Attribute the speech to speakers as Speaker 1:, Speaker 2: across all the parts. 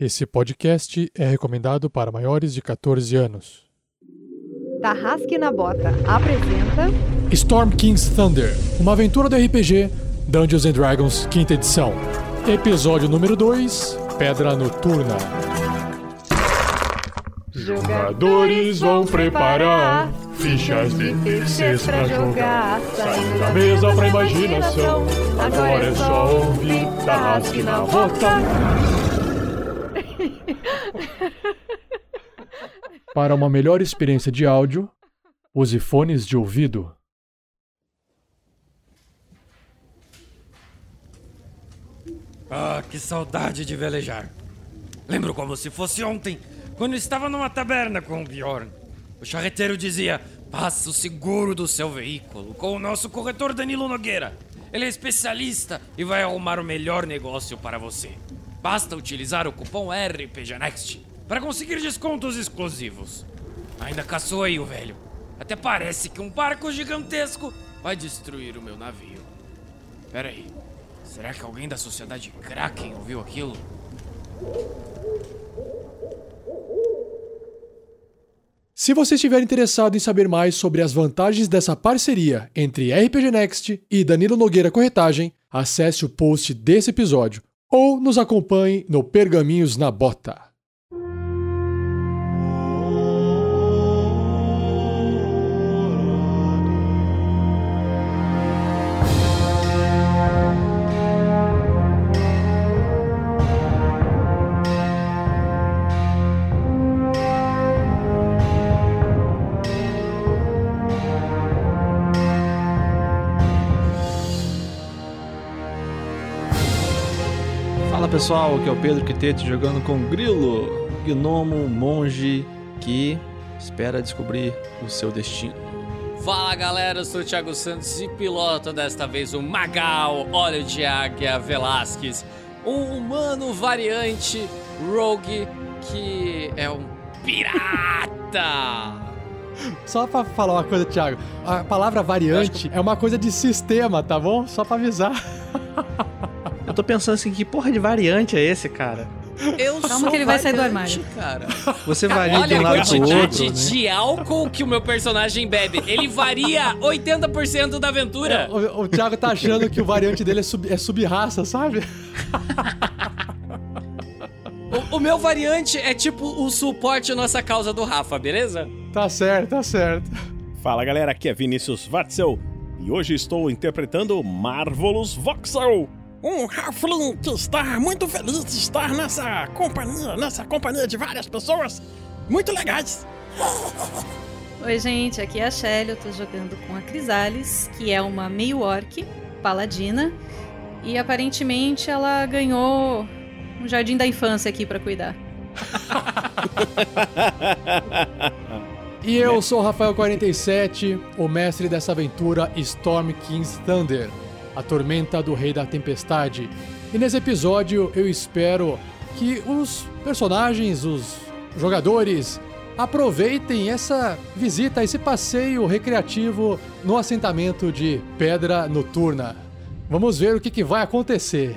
Speaker 1: Esse podcast é recomendado para maiores de 14 anos.
Speaker 2: Tarrasque na Bota apresenta
Speaker 1: Storm King's Thunder, uma aventura do RPG Dungeons and Dragons, quinta edição. Episódio número 2, Pedra Noturna.
Speaker 2: Jogadores vão preparar fichas de terceiros pra jogar. Saindo da mesa pra imaginação. Agora é só ouvir Tarrasque na Bota.
Speaker 1: Para uma melhor experiência de áudio, use fones de ouvido.
Speaker 3: Ah, que saudade de velejar. Lembro como se fosse ontem, quando estava numa taberna com o Bjorn. O charreteiro dizia: Passa o seguro do seu veículo com o nosso corretor Danilo Nogueira. Ele é especialista e vai arrumar o melhor negócio para você. Basta utilizar o cupom RPGNext para conseguir descontos exclusivos. Ainda caçou aí o velho. Até parece que um barco gigantesco vai destruir o meu navio. Pera aí. Será que alguém da sociedade Kraken ouviu aquilo?
Speaker 1: Se você estiver interessado em saber mais sobre as vantagens dessa parceria entre RPG Next e Danilo Nogueira Corretagem, acesse o post desse episódio ou nos acompanhe no Pergaminhos na Bota.
Speaker 4: Pessoal, aqui é o Pedro Quitete jogando com Grilo, gnomo, monge que espera descobrir o seu destino.
Speaker 5: Fala galera, eu sou o Thiago Santos e piloto desta vez o Magal Óleo de Águia Velasquez, um humano variante rogue que é um pirata.
Speaker 1: Só pra falar uma coisa, Thiago, a palavra variante é uma coisa de sistema, tá bom? Só pra avisar.
Speaker 4: Tô pensando assim, que porra de variante é esse, cara?
Speaker 5: Eu
Speaker 6: Calma
Speaker 5: sou
Speaker 6: que ele vai sair do
Speaker 5: variante, cara.
Speaker 4: Você varia de
Speaker 5: Olha
Speaker 4: um
Speaker 5: a
Speaker 4: lado pro
Speaker 5: quantidade
Speaker 4: outro, né?
Speaker 5: de álcool que o meu personagem bebe. Ele varia 80% da aventura.
Speaker 1: O, o Thiago tá achando que o variante dele é, sub, é sub-raça, sabe?
Speaker 5: O, o meu variante é tipo o suporte à nossa causa do Rafa, beleza?
Speaker 1: Tá certo, tá certo.
Speaker 7: Fala galera, aqui é Vinícius Watzel e hoje estou interpretando Marvelous Voxel, um Halfling que está muito feliz de estar nessa companhia, nessa companhia de várias pessoas muito legais.
Speaker 6: Oi, gente, aqui é a Shelly. Eu tô jogando com a Crisales, que é uma meio orc, paladina. E aparentemente ela ganhou um jardim da infância aqui pra cuidar.
Speaker 1: E eu sou o Rafael47, o mestre dessa aventura Storm King's Thunder, a tormenta do Rei da Tempestade. E nesse episódio eu espero que os personagens, os jogadores, aproveitem essa visita, esse passeio recreativo no assentamento de Pedra Noturna. Vamos ver o que, que vai acontecer.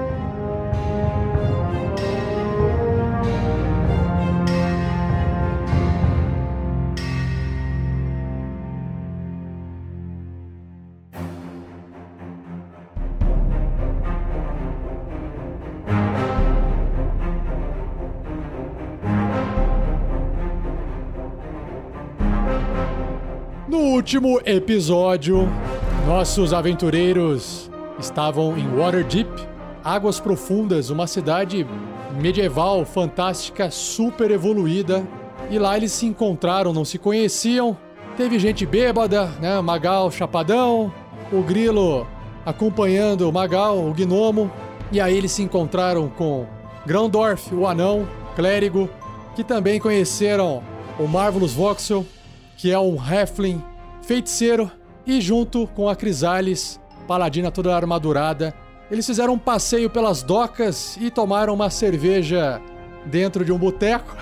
Speaker 1: No último episódio, nossos aventureiros estavam em Waterdeep, Águas Profundas, uma cidade medieval, fantástica, super evoluída. E lá eles se encontraram, não se conheciam. Teve gente bêbada, né? Magal chapadão, o grilo acompanhando o Magal, o gnomo. E aí eles se encontraram com Grandorf, o anão, clérigo, que também conheceram o Marvelous Voxel, que é um Halfling feiticeiro, e junto com a Crisales, paladina toda armadurada, eles fizeram um passeio pelas docas e tomaram uma cerveja dentro de um boteco.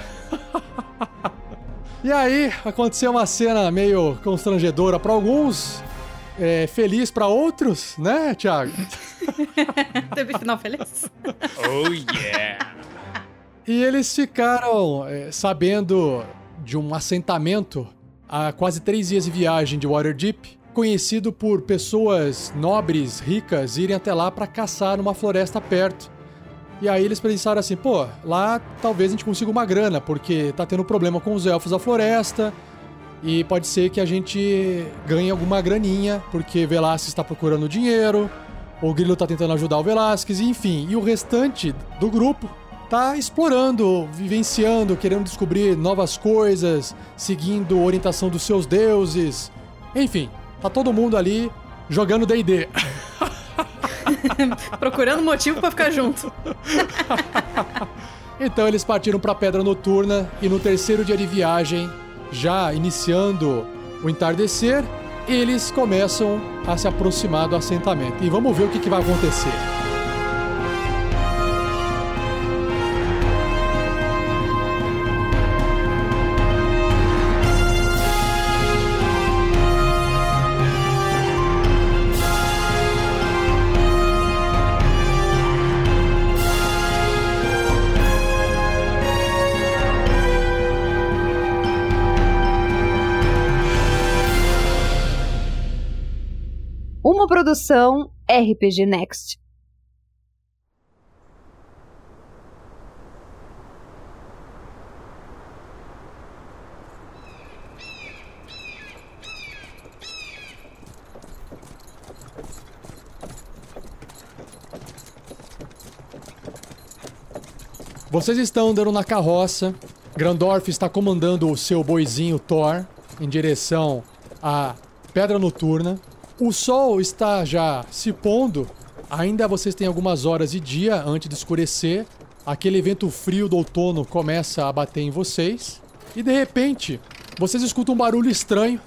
Speaker 1: e aí aconteceu uma cena meio constrangedora para alguns, é, feliz para outros, né, Thiago?
Speaker 6: Teve final feliz.
Speaker 3: Oh yeah!
Speaker 1: E eles ficaram é, sabendo de um assentamento a quase três dias de viagem de Waterdeep, conhecido por pessoas nobres, ricas, irem até lá para caçar numa floresta perto. E aí eles pensaram assim, pô, lá talvez a gente consiga uma grana, porque tá tendo problema com os elfos da floresta, e pode ser que a gente ganhe alguma graninha, porque Velasquez está procurando dinheiro, o Grilo tá tentando ajudar o Velasquez, enfim. E o restante do grupo tá explorando, vivenciando, querendo descobrir novas coisas, seguindo a orientação dos seus deuses. Enfim, tá todo mundo ali jogando D&D.
Speaker 6: Procurando motivo para ficar junto.
Speaker 1: então eles partiram para Pedra Noturna e no terceiro dia de viagem, já iniciando o entardecer, eles começam a se aproximar do assentamento. E vamos ver o que, que vai acontecer.
Speaker 8: Uma produção RPG Next.
Speaker 1: Vocês estão andando na carroça. Grandorf está comandando o seu boizinho Thor em direção à Pedra Noturna. O sol está já se pondo. Ainda vocês têm algumas horas de dia antes de escurecer. Aquele vento frio do outono começa a bater em vocês. E de repente, vocês escutam um barulho estranho.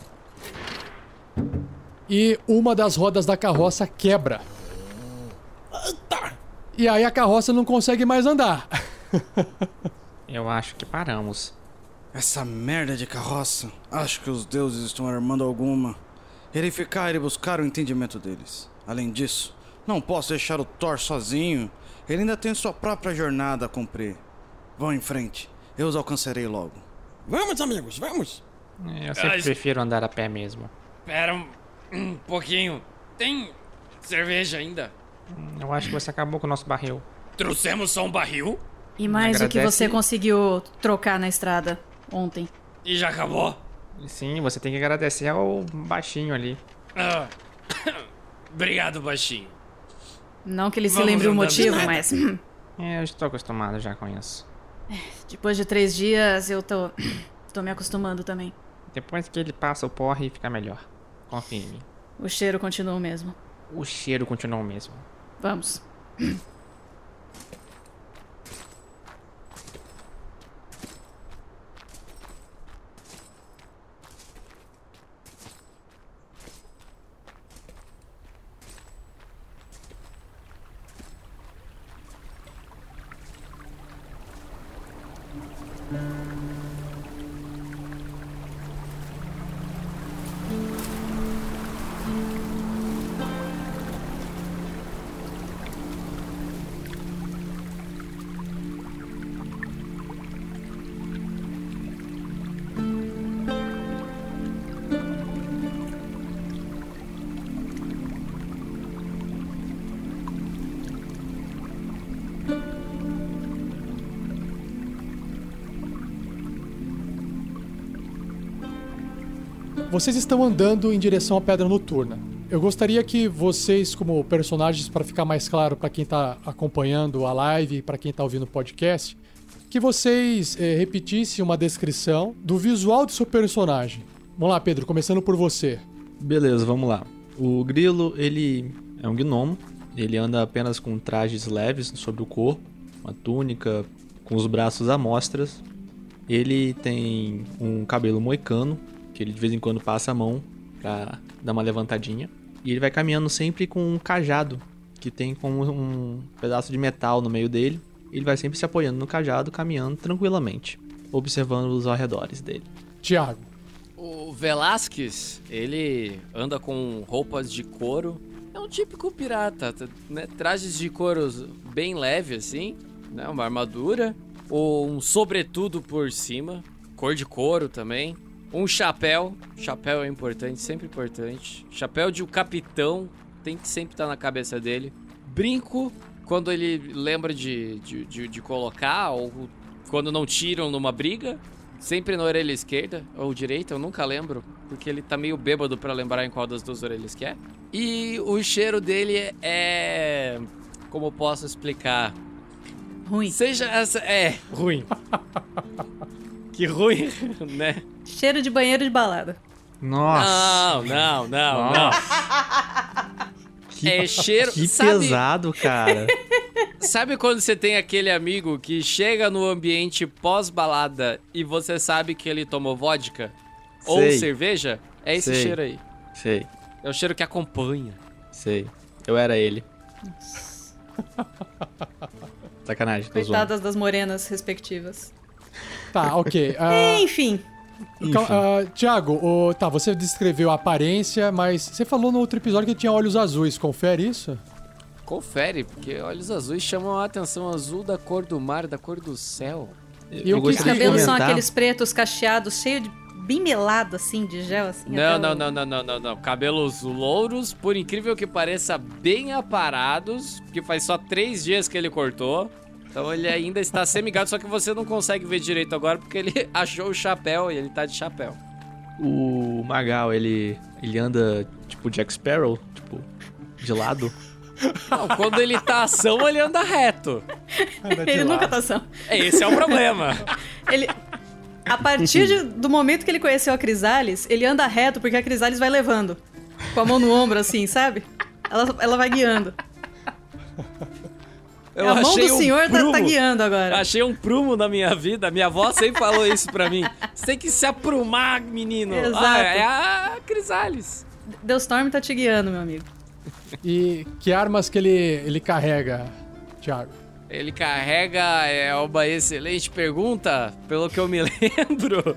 Speaker 1: E uma das rodas da carroça quebra. E aí a carroça não consegue mais andar.
Speaker 9: Eu acho que paramos.
Speaker 10: Essa merda de carroça. Acho que os deuses estão armando alguma. Irei ficar e buscar o entendimento deles. Além disso, não posso deixar o Thor sozinho. Ele ainda tem sua própria jornada a cumprir. Vão em frente. Eu os alcançarei logo.
Speaker 7: Vamos, amigos, vamos!
Speaker 9: Eu sempre prefiro andar a pé mesmo.
Speaker 3: Pera um, um pouquinho. Tem cerveja ainda?
Speaker 9: Eu acho que você acabou com o nosso barril.
Speaker 3: Trouxemos só um barril
Speaker 6: E mais o que
Speaker 9: Agradece.
Speaker 6: você conseguiu trocar na estrada ontem.
Speaker 3: e já acabou?
Speaker 9: Sim, você tem que agradecer ao baixinho ali.
Speaker 3: Ah, Obrigado, baixinho.
Speaker 6: Não que ele se
Speaker 3: Vamos
Speaker 6: lembre o motivo, mas
Speaker 9: É, eu estou acostumado já com isso.
Speaker 6: depois de três dias eu tô, tô me acostumando também.
Speaker 9: Depois que ele passa o porre, fica melhor. Confie em mim.
Speaker 6: O cheiro continua o mesmo.
Speaker 9: O cheiro continua o mesmo.
Speaker 6: Vamos.
Speaker 1: Vocês estão andando em direção à Pedra Noturna. Eu gostaria que vocês, como personagens, para ficar mais claro para quem tá acompanhando a live e para quem tá ouvindo o podcast, que vocês eh, repetissem uma descrição do visual do seu personagem. Vamos lá, Pedro, começando por você.
Speaker 4: Beleza, vamos lá. O grilo, ele é um gnomo. Ele anda apenas com trajes leves sobre o corpo, uma túnica, com os braços à mostras. Ele tem um cabelo moicano, que ele de vez em quando passa a mão pra dar uma levantadinha. E ele vai caminhando sempre com um cajado, que tem como um pedaço de metal no meio dele. Ele vai sempre se apoiando no cajado, caminhando tranquilamente, observando os arredores dele.
Speaker 1: Tiago.
Speaker 5: O Velasquez, ele anda com roupas de couro. É um típico pirata, né? Trajes de couro bem leve assim, né? Uma armadura, ou um sobretudo por cima, cor de couro também. Um chapéu, chapéu é importante, sempre importante. Chapéu de um capitão tem que sempre estar na cabeça dele. Brinco, quando ele lembra de, de, de, de colocar, ou quando não tiram numa briga. Sempre na orelha esquerda ou direita, eu nunca lembro, porque ele tá meio bêbado pra lembrar em qual das duas orelhas que é. E o cheiro dele é. Como posso explicar?
Speaker 6: Ruim.
Speaker 5: Seja essa. É, ruim. que ruim, né?
Speaker 6: Cheiro de banheiro de balada.
Speaker 4: Nossa!
Speaker 5: Não, não, não, não.
Speaker 4: Nossa. Que,
Speaker 5: É cheiro.
Speaker 4: que
Speaker 5: sabe,
Speaker 4: pesado, cara.
Speaker 5: sabe quando você tem aquele amigo que chega no ambiente pós-balada e você sabe que ele tomou vodka? Ou
Speaker 4: Sei.
Speaker 5: cerveja? É esse
Speaker 4: Sei.
Speaker 5: cheiro aí.
Speaker 4: Sei,
Speaker 5: É o cheiro que acompanha.
Speaker 4: sei. Eu era ele. Sacanagem, tô zoando.
Speaker 6: Coitadas das morenas respectivas.
Speaker 1: Tá, ok. Ah,
Speaker 6: Enfim,
Speaker 1: cal- ah, Tiago, o- tá, você descreveu a aparência, mas você falou no outro episódio que tinha olhos azuis. Confere isso?
Speaker 5: Confere, porque olhos azuis chamam a atenção azul da cor do mar, da cor do céu.
Speaker 1: E o que
Speaker 6: os cabelos são aqueles pretos cacheados, cheio de. bem melado, assim, de gel, assim.
Speaker 5: Não, não,
Speaker 6: o-
Speaker 5: não, não, não, não, não. Cabelos louros, por incrível que pareça, bem aparados, porque faz só três dias que ele cortou. Então ele ainda está semigado, só que você não consegue ver direito agora porque ele achou o chapéu e ele tá de chapéu.
Speaker 4: O Magal, ele, ele anda tipo Jack Sparrow, tipo, de lado.
Speaker 5: Não, quando ele tá ação, ele anda reto.
Speaker 6: Ele nunca tá são.
Speaker 5: É, Esse é o problema.
Speaker 6: Ele. A partir de- do momento que ele conheceu a Crisales, ele anda reto porque a Crisales vai levando. Com a mão no ombro, assim, sabe? Ela, ela vai guiando.
Speaker 5: Eu
Speaker 6: a mão
Speaker 5: achei
Speaker 6: do
Speaker 5: um
Speaker 6: senhor tá, tá
Speaker 5: prumo.
Speaker 6: guiando agora.
Speaker 5: Achei um prumo na minha vida. Minha avó sempre falou isso pra mim. Você tem que se aprumar, menino.
Speaker 6: Exato.
Speaker 5: Ah, é a Crisales.
Speaker 6: Deustorm tá te guiando, meu amigo.
Speaker 1: E que armas que ele, ele carrega, Tiago?
Speaker 5: Ele carrega, é uma excelente pergunta, pelo que eu me lembro.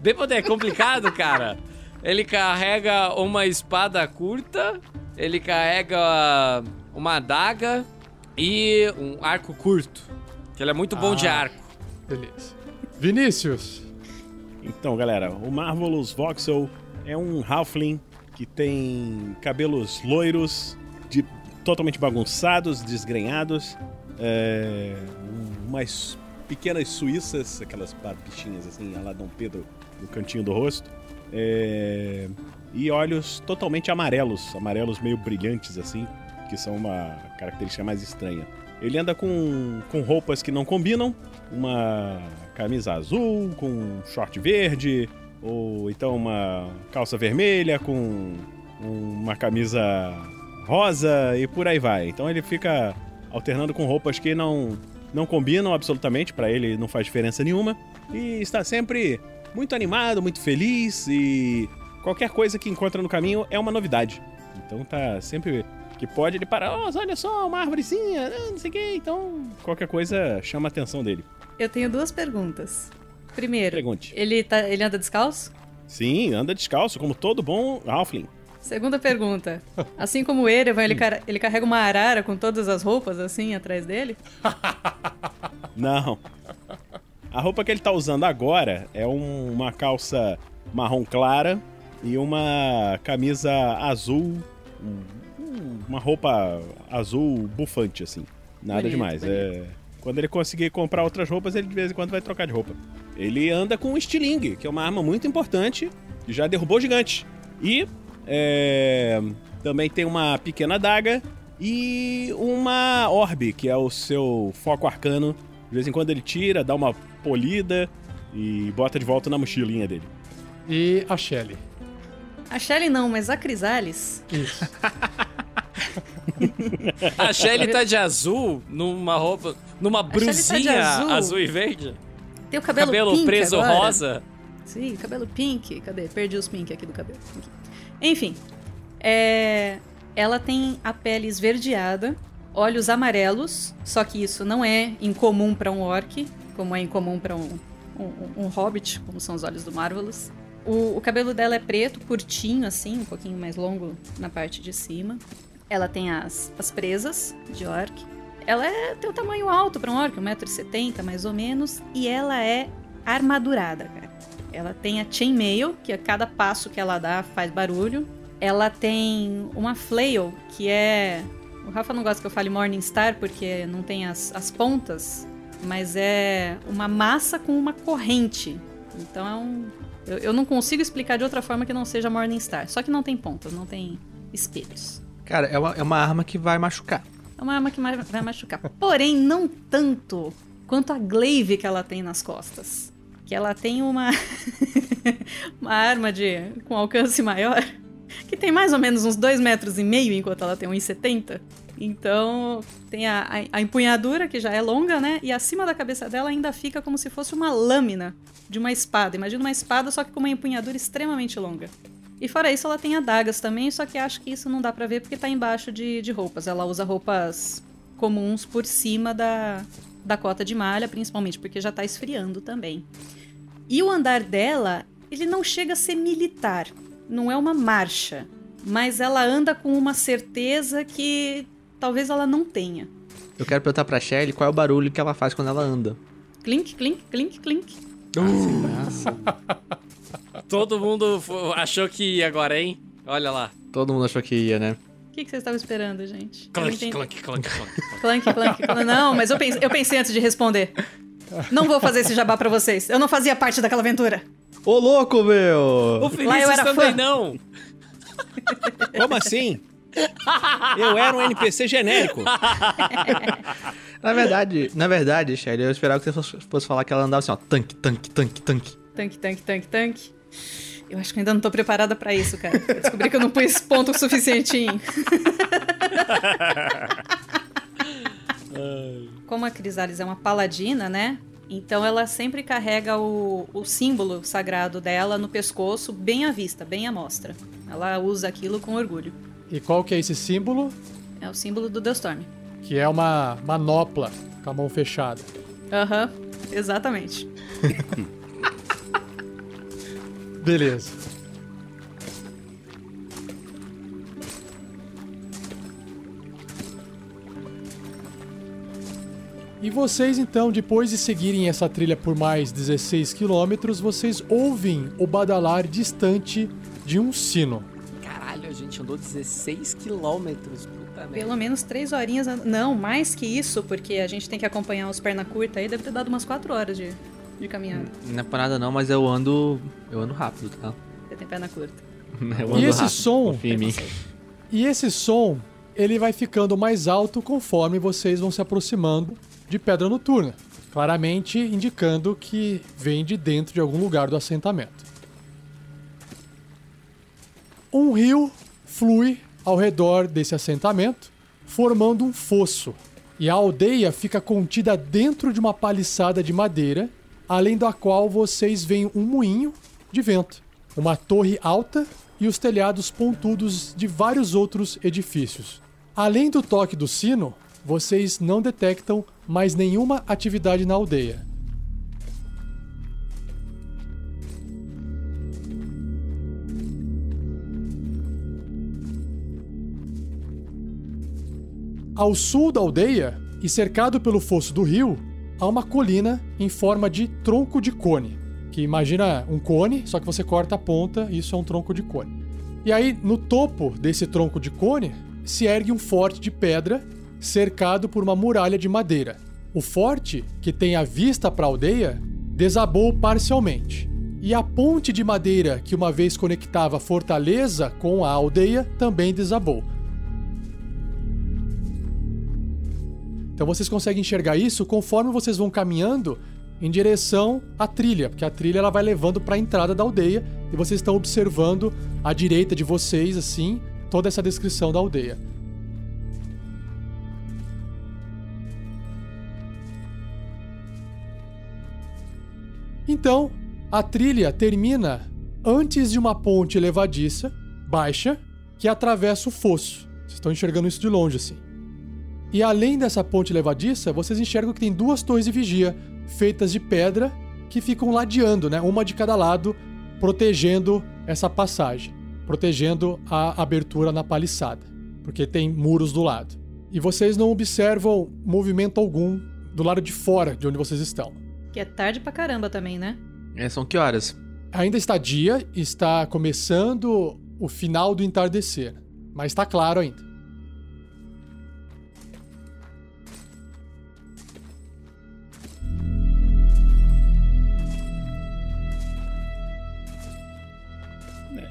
Speaker 5: Bêbado é complicado, cara. Ele carrega uma espada curta, ele carrega uma adaga e um arco curto. Que ele é muito bom de
Speaker 1: Ah.
Speaker 5: arco.
Speaker 1: Beleza. Vinícius.
Speaker 7: Então, galera, o Marvelous Voxel é um Halfling que tem cabelos loiros, de- totalmente bagunçados, desgrenhados, é, um- umas pequenas suíças, aquelas barbichinhas assim, a lá Dom Pedro, no cantinho do rosto, é, e olhos totalmente amarelos, amarelos meio brilhantes assim, que são uma característica mais estranha. Ele anda com, com roupas que não combinam, uma camisa azul com short verde, ou então uma calça vermelha com uma camisa rosa e por aí vai. Então ele fica alternando com roupas que não não combinam absolutamente, pra ele não faz diferença nenhuma, e está sempre muito animado, muito feliz e qualquer coisa que encontra no caminho é uma novidade. Então tá sempre que pode ele parar, "Oh, olha só, uma árvorezinha, ah, não sei o que, então qualquer coisa chama a atenção dele.
Speaker 6: Eu tenho duas perguntas. Primeiro,
Speaker 7: Pergunte.
Speaker 6: ele, tá, ele anda descalço?
Speaker 7: Sim, anda descalço, como todo bom Halfling.
Speaker 6: Segunda pergunta. Assim como o Erevan, ele, car- ele carrega uma arara com todas as roupas, assim, atrás dele?
Speaker 7: Não. A roupa que ele tá usando agora é um- uma calça marrom clara e uma camisa azul. um- Uma roupa azul bufante, assim. Nada
Speaker 6: Bonito,
Speaker 7: demais.
Speaker 6: bonito.
Speaker 7: É... Quando ele conseguir comprar outras roupas, ele de vez em quando vai trocar de roupa. Ele anda com um estilingue, que é uma arma muito importante, que já derrubou gigantes. E é, também tem uma pequena adaga e uma orbe, que é o seu foco arcano, De vez em quando ele tira, dá uma polida e bota de volta na mochilinha dele.
Speaker 1: E a Shelly.
Speaker 6: A Shelly não, mas a Crisales.
Speaker 1: Isso.
Speaker 5: A Shelly tá de azul, numa roupa. numa
Speaker 6: tá
Speaker 5: brusinha
Speaker 6: azul.
Speaker 5: azul. e verde.
Speaker 6: Tem o cabelo,
Speaker 5: Cabelo
Speaker 6: pink
Speaker 5: preso
Speaker 6: agora.
Speaker 5: rosa.
Speaker 6: Sim, cabelo pink. Cadê? Perdi os pink aqui do cabelo. Enfim. é, Ela tem a pele esverdeada, olhos amarelos, só que isso não é incomum para um orc, como é incomum para um, um, um hobbit, como são os olhos do Marvelous. O, o cabelo dela é preto, curtinho assim, um pouquinho mais longo na parte de cima. Ela tem as, as presas de orc. Ela é, tem um tamanho alto para um orc, 1,70m mais ou menos, e ela é armadurada, cara. Ela tem a chainmail, que a cada passo que ela dá faz barulho. Ela tem uma flail, que é. O Rafa não gosta que eu fale Morningstar porque não tem as, as pontas, mas é uma massa com uma corrente. Então é um. Eu, eu não consigo explicar de outra forma que não seja Morningstar. Só que não tem pontas, não tem espelhos.
Speaker 4: Cara, é uma, é uma arma que vai machucar.
Speaker 6: É uma arma que vai machucar. Porém, não tanto quanto a glaive que ela tem nas costas. Que ela tem uma uma arma de com alcance maior, que tem mais ou menos uns 2 metros e meio, enquanto ela tem 1,70. Então, tem a, a, empunhadura, que já é longa, né? E acima da cabeça dela ainda fica como se fosse uma lâmina de uma espada. Imagina uma espada, só que com uma empunhadura extremamente longa. E fora isso, ela tem adagas também, só que acho que isso não dá pra ver porque tá embaixo de, de roupas. Ela usa roupas comuns por cima da, da cota de malha, principalmente porque já tá esfriando também. E o andar dela, ele não chega a ser militar. Não é uma marcha. Mas ela anda com uma certeza que talvez ela não tenha.
Speaker 4: Eu quero perguntar pra Shelly qual é o barulho que ela faz quando ela anda.
Speaker 6: Clink, clink, clink, clink.
Speaker 5: Todo mundo achou que ia agora, hein? Olha lá.
Speaker 4: Todo mundo achou que ia, né?
Speaker 6: O que, que vocês estavam esperando, gente?
Speaker 5: Clank, clank, clank, clank.
Speaker 6: Clank, clank, clank. Não, mas eu pensei, eu pensei antes de responder. Não vou fazer esse jabá pra vocês. Eu não fazia parte daquela aventura.
Speaker 4: Ô, louco, meu!
Speaker 5: O Vinícius
Speaker 6: era
Speaker 5: também
Speaker 6: fã.
Speaker 5: não.
Speaker 7: Como assim? Eu era um NPC genérico.
Speaker 4: Na verdade, na verdade, Shelly, eu esperava que você fosse, fosse falar que ela andava assim, ó, tanque, tanque, tanque, tanque.
Speaker 6: Tanque, tanque, tanque, tanque. Eu acho que ainda não tô preparada pra isso, cara. Eu descobri que eu não pus ponto suficiente em. Como a Crisales é uma paladina, né? Então ela sempre carrega o, o símbolo sagrado dela no pescoço, bem à vista, bem à mostra. Ela usa aquilo com orgulho.
Speaker 1: E qual que é esse símbolo?
Speaker 6: É o símbolo do Deustorm.
Speaker 1: Que é uma manopla com a mão fechada.
Speaker 6: Aham, exatamente.
Speaker 1: Beleza. E vocês então, depois de seguirem essa trilha por mais 16 quilômetros, vocês ouvem o badalar distante de um sino.
Speaker 5: Andou 16 quilômetros. Puta merda.
Speaker 6: Pelo menos três horinhas. and- Não, mais que isso, porque a gente tem que acompanhar os perna curta aí, deve ter dado umas quatro horas de, de caminhada.
Speaker 4: Não é por nada não, mas eu ando. Eu ando rápido, tá?
Speaker 6: Você tem perna curta.
Speaker 4: Eu
Speaker 1: E
Speaker 4: ando
Speaker 1: esse
Speaker 4: rápido,
Speaker 1: som?
Speaker 4: confia em mim.
Speaker 1: E esse som, ele vai ficando mais alto conforme vocês vão se aproximando de Pedra Noturna, claramente indicando que vem de dentro de algum lugar do assentamento. Um rio flui ao redor desse assentamento, formando um fosso, e a aldeia fica contida dentro de uma paliçada de madeira, além da qual vocês veem um moinho de vento, uma torre alta e os telhados pontudos de vários outros edifícios. Além do toque do sino, vocês não detectam mais nenhuma atividade na aldeia. Ao sul da aldeia, e cercado pelo fosso do rio, há uma colina em forma de tronco de cone. Que imagina um cone, só que você corta a ponta e isso é um tronco de cone. E aí, no topo desse tronco de cone, se ergue um forte de pedra cercado por uma muralha de madeira. O forte, que tem a vista para a aldeia, desabou parcialmente. E a ponte de madeira que uma vez conectava a fortaleza com a aldeia também desabou. Então vocês conseguem enxergar isso conforme vocês vão caminhando em direção à trilha, porque a trilha ela vai levando para a entrada da aldeia e vocês estão observando à direita de vocês assim toda essa descrição da aldeia. Então, a trilha termina antes de uma ponte levadiça, baixa, que atravessa o fosso. Vocês estão enxergando isso de longe assim. E além dessa ponte levadiça, vocês enxergam que tem duas torres de vigia feitas de pedra que ficam ladeando, né? Uma de cada lado, protegendo essa passagem, protegendo a abertura na paliçada, porque tem muros do lado. E vocês não observam movimento algum do lado de fora de onde vocês estão.
Speaker 6: Que é tarde pra caramba também, né?
Speaker 11: É, são que horas?
Speaker 1: Ainda está dia, está começando o final do entardecer, mas está claro ainda.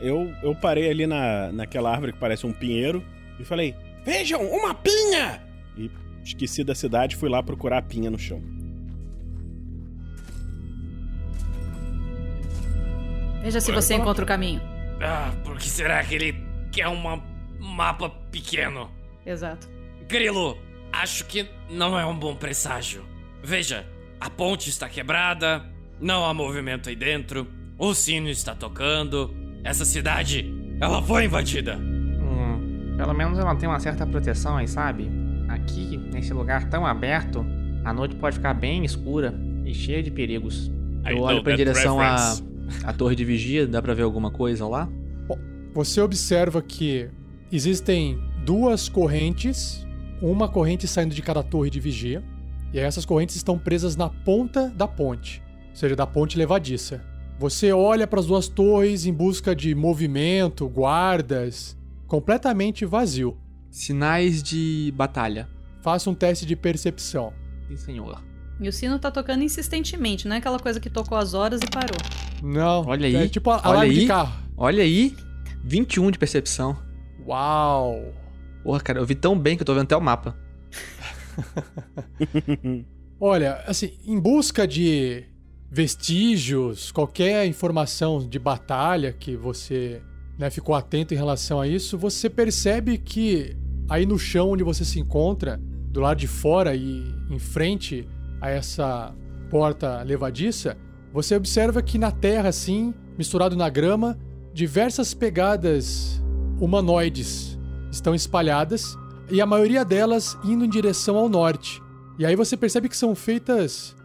Speaker 7: Eu, eu parei ali na, naquela árvore que parece um pinheiro e falei: Vejam, uma pinha! E esqueci da cidade e fui lá procurar a pinha no chão.
Speaker 6: Veja se você encontra o caminho.
Speaker 5: Ah, por que será que ele quer um mapa pequeno?
Speaker 6: Exato.
Speaker 5: Grilo, acho que não é um bom presságio. Veja, a ponte está quebrada, não há movimento aí dentro, o sino está tocando, essa cidade, ela foi invadida.
Speaker 4: Hum, pelo menos ela tem uma certa proteção aí, sabe? Aqui, nesse lugar tão aberto, a noite pode ficar bem escura e cheia de perigos.
Speaker 11: Eu olho
Speaker 5: that
Speaker 11: direção à à torre de vigia, dá pra ver alguma coisa lá?
Speaker 1: Você observa que existem duas correntes, uma corrente saindo de cada torre de vigia, e essas correntes estão presas na ponta da ponte, ou seja, da ponte levadiça. Você olha para as duas torres em busca de movimento, guardas, completamente vazio.
Speaker 11: Sinais de batalha.
Speaker 1: Faça um teste de percepção.
Speaker 11: Sim, senhor.
Speaker 6: E o sino tá tocando insistentemente, não é aquela coisa que tocou as horas e parou.
Speaker 1: Não.
Speaker 11: Olha aí.
Speaker 1: É tipo a
Speaker 11: Olha
Speaker 1: alarme de
Speaker 11: aí.
Speaker 1: carro.
Speaker 11: Olha aí, 21 de percepção.
Speaker 1: Uau!
Speaker 11: Porra, cara, eu vi tão bem que eu tô vendo até o mapa.
Speaker 1: Olha, assim, em busca de vestígios, qualquer informação de batalha que você né, ficou atento em relação a isso, você percebe que aí no chão onde você se encontra, do lado de fora e em frente a essa porta levadiça, você observa que na terra, assim, misturado na grama, diversas pegadas humanoides estão espalhadas e a maioria delas indo em direção ao norte. E aí você percebe que são feitas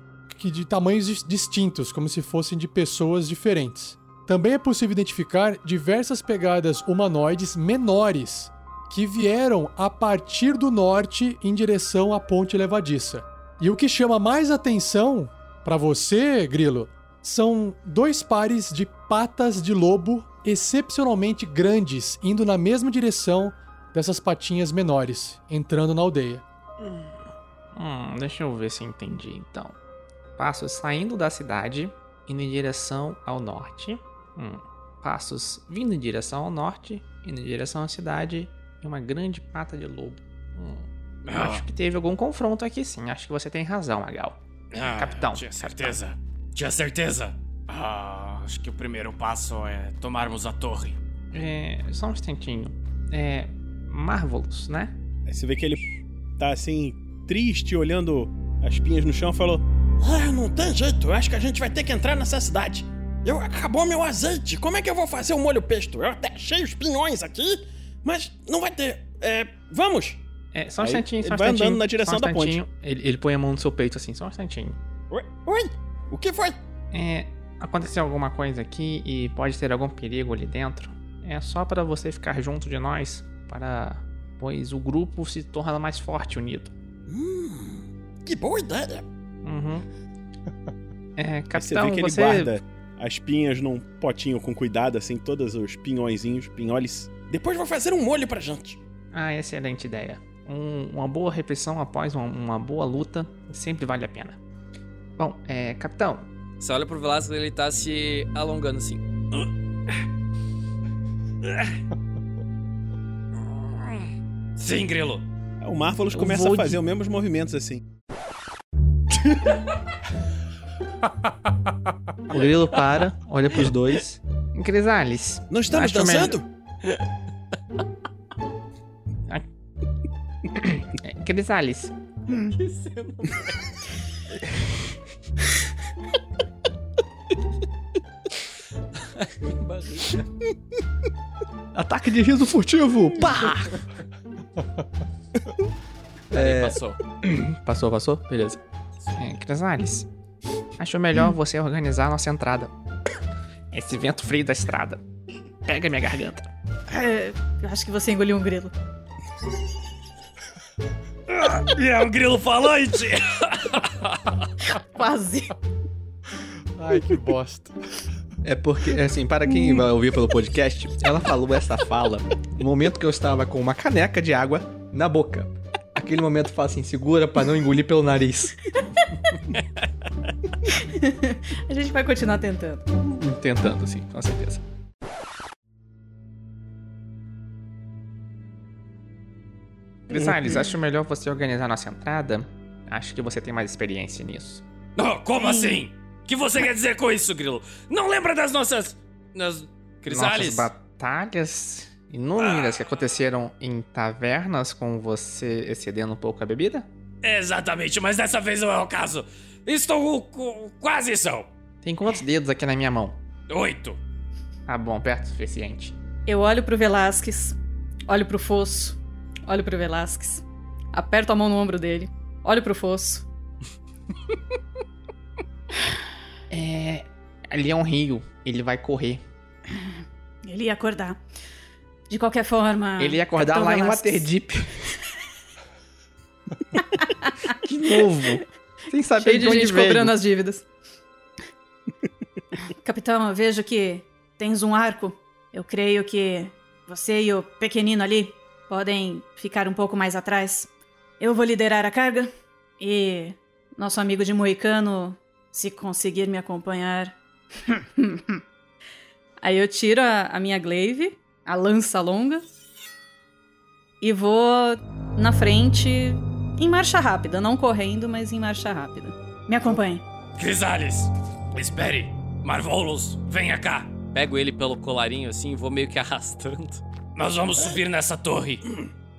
Speaker 1: que de tamanhos dis- distintos, como se fossem de pessoas diferentes. Também é possível identificar diversas pegadas humanoides menores que vieram a partir do norte em direção à ponte levadiça. E o que chama mais atenção para você, Grilo, são dois pares de patas de lobo excepcionalmente grandes indo na mesma direção dessas patinhas menores, entrando na aldeia.
Speaker 4: Hum, deixa eu ver se entendi então. Passos saindo da cidade, indo em direção ao norte. Hum, passos vindo em direção ao norte, indo em direção à cidade e uma grande pata de lobo. Hum,
Speaker 5: Ah.
Speaker 4: Acho que teve algum confronto aqui sim. Acho que você tem razão, Magal.
Speaker 5: Ah,
Speaker 4: Capitão.
Speaker 5: Tinha certeza. Tinha certeza. Ah, acho que o primeiro passo é tomarmos a torre.
Speaker 4: É, só um instantinho. É. Marvelous, né?
Speaker 7: Aí você vê que ele tá assim, triste, olhando as pinhas no chão e falou: Ah, não tem jeito, eu acho que a gente vai ter que entrar nessa cidade. Eu acabou meu azeite, como é que eu vou fazer o molho pesto? Eu até achei os pinhões aqui, mas não vai ter. É, vamos!
Speaker 4: É, só um instantinho, só um
Speaker 7: vai
Speaker 4: instantinho.
Speaker 7: andando na direção
Speaker 4: um
Speaker 7: da ponte.
Speaker 4: Ele, ele põe a mão no seu peito assim, só um instantinho.
Speaker 7: Oi, oi, o que foi?
Speaker 4: É, aconteceu alguma coisa aqui e pode ter algum perigo ali dentro. É só para você ficar junto de nós, para pois o grupo se torna mais forte unido.
Speaker 7: Hum, que boa ideia!
Speaker 4: Uhum. É,
Speaker 7: Aí você
Speaker 4: capitão,
Speaker 7: vê que ele
Speaker 4: você
Speaker 7: guarda as pinhas num potinho com cuidado, assim, todos os pinhõezinhos, pinholes. Depois vou fazer um molho pra gente.
Speaker 4: Ah, excelente ideia. Um- uma boa refeição após uma, uma boa luta sempre vale a pena. Bom, é, capitão,
Speaker 12: Você olha pro Velasquez ele tá se alongando assim.
Speaker 5: Sim, Grilo.
Speaker 7: O Marvelous começa a fazer
Speaker 4: de-
Speaker 7: os mesmos movimentos assim.
Speaker 13: O grilo para, olha pros dois.
Speaker 4: Crisales.
Speaker 7: Não estamos
Speaker 4: acho melhor-
Speaker 7: dançando?
Speaker 4: É, Crisales.
Speaker 13: Ataque de riso furtivo! Pá!
Speaker 14: Peraí, passou.
Speaker 13: Passou, passou? Beleza.
Speaker 4: É, Crisales. Acho melhor você organizar a nossa entrada. Esse vento frio da estrada. Pega minha garganta.
Speaker 6: É, eu acho que você engoliu um grilo.
Speaker 5: E é um grilo falante!
Speaker 6: Quase.
Speaker 1: Ai, que bosta.
Speaker 13: É porque, assim, para quem vai ouvir pelo podcast, ela falou essa fala no momento que eu estava com uma caneca de água na boca. Aquele momento fala assim, segura pra não engolir pelo nariz.
Speaker 6: A gente vai continuar tentando.
Speaker 13: Tentando, sim, com certeza.
Speaker 4: Crisales, acho melhor você organizar nossa entrada. Acho que você tem mais experiência nisso.
Speaker 5: Oh, como assim? O que você quer dizer com isso, Grilo? Não lembra das nossas. das. Crisales?
Speaker 4: Nossas batalhas inúmeras que aconteceram em tavernas com você excedendo um pouco a bebida?
Speaker 5: Exatamente, mas dessa vez não é o caso. Estou quase são.
Speaker 4: Tem quantos dedos aqui na minha mão?
Speaker 5: Oito.
Speaker 4: Ah, bom, perto o suficiente.
Speaker 6: Eu olho pro Velasquez, olho pro fosso, olho pro Velasquez, aperto a mão no ombro dele, olho pro fosso.
Speaker 4: É. Ali é um rio, ele vai correr.
Speaker 6: Ele ia acordar. De qualquer forma.
Speaker 4: ele ia acordar lá em
Speaker 6: Velasquez,
Speaker 4: Waterdeep. de novo. Sem saber
Speaker 6: Cheio
Speaker 4: de
Speaker 6: de
Speaker 4: onde
Speaker 6: gente
Speaker 4: veio.
Speaker 6: cobrando as dívidas. Capitão, eu vejo que tens um arco. Eu creio que você e o pequenino ali podem ficar um pouco mais atrás. Eu vou liderar a carga e nosso amigo de Moicano, se conseguir me acompanhar. Aí eu tiro a, a minha glaive, a lança longa, e vou na frente em marcha rápida, não correndo, mas em marcha rápida. Me acompanhe.
Speaker 5: Crisales, espere. Marvolos, venha cá.
Speaker 14: Pego ele pelo colarinho assim e vou meio que arrastando.
Speaker 5: Nós vamos subir nessa torre.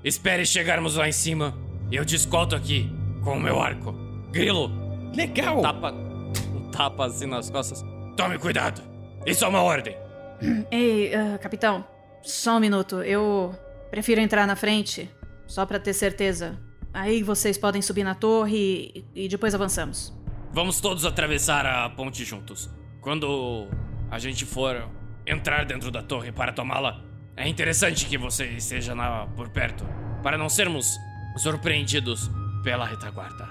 Speaker 5: Espere chegarmos lá em cima. Eu te escolto aqui com o meu arco. Grilo,
Speaker 7: Legal!
Speaker 14: Tapa. Um tapa assim nas costas.
Speaker 5: tome cuidado. Isso é uma ordem.
Speaker 6: Ei, ah, capitão, só um minuto. Eu prefiro entrar na frente, só pra ter certeza. Aí vocês podem subir na torre e, e depois avançamos.
Speaker 5: Vamos todos atravessar a ponte juntos. Quando a gente for entrar dentro da torre para tomá-la, é interessante que você esteja na- por perto, para não sermos surpreendidos pela retaguarda.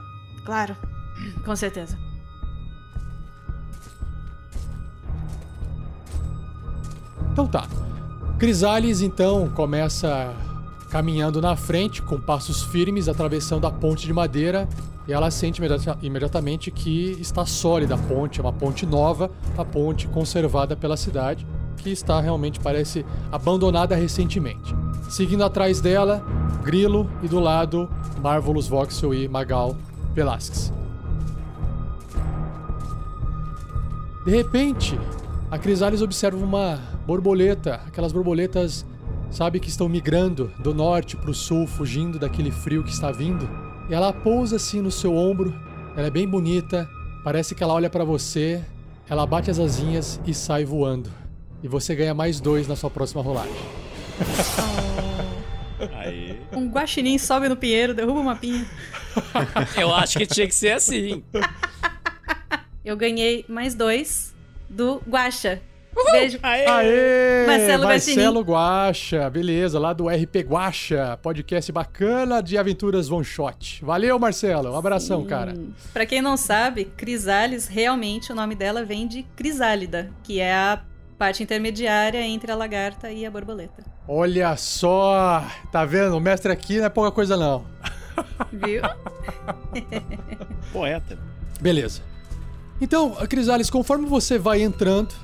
Speaker 6: Claro, com certeza.
Speaker 1: Então tá. Crisales então começa caminhando na frente com passos firmes, atravessando a ponte de madeira, e ela sente imediata- imediatamente que está sólida a ponte, é uma ponte nova, a ponte conservada pela cidade, que está realmente parece abandonada recentemente. Seguindo atrás dela, Grilo e do lado Marvelous Voxel e Magal Velasquez. De repente, a Crisales observa uma borboleta, aquelas borboletas, sabe, que estão migrando do norte para o sul, fugindo daquele frio que está vindo. E ela pousa assim no seu ombro. Ela é bem bonita, parece que ela olha para você. Ela bate as asinhas e sai voando. E você ganha mais dois na sua próxima rolagem.
Speaker 7: Aí.
Speaker 6: Um guaxinim sobe no pinheiro, derruba uma pinha.
Speaker 14: Eu acho que tinha que ser assim.
Speaker 6: Eu ganhei mais dois do Guaxa. Beijo.
Speaker 1: Aê!
Speaker 6: Marcelo
Speaker 1: Marcelo Guacha, beleza, lá do RP Guacha, podcast bacana de aventuras one shot. Valeu, Marcelo, um abração, cara.
Speaker 6: Pra quem não sabe, Crisales, realmente o nome dela vem de Crisálida, que é a parte intermediária entre a lagarta e a borboleta.
Speaker 1: Olha só, tá vendo? O mestre aqui não é pouca coisa não.
Speaker 6: Viu?
Speaker 7: Poeta.
Speaker 1: Beleza. Então, Crisales, conforme você vai entrando,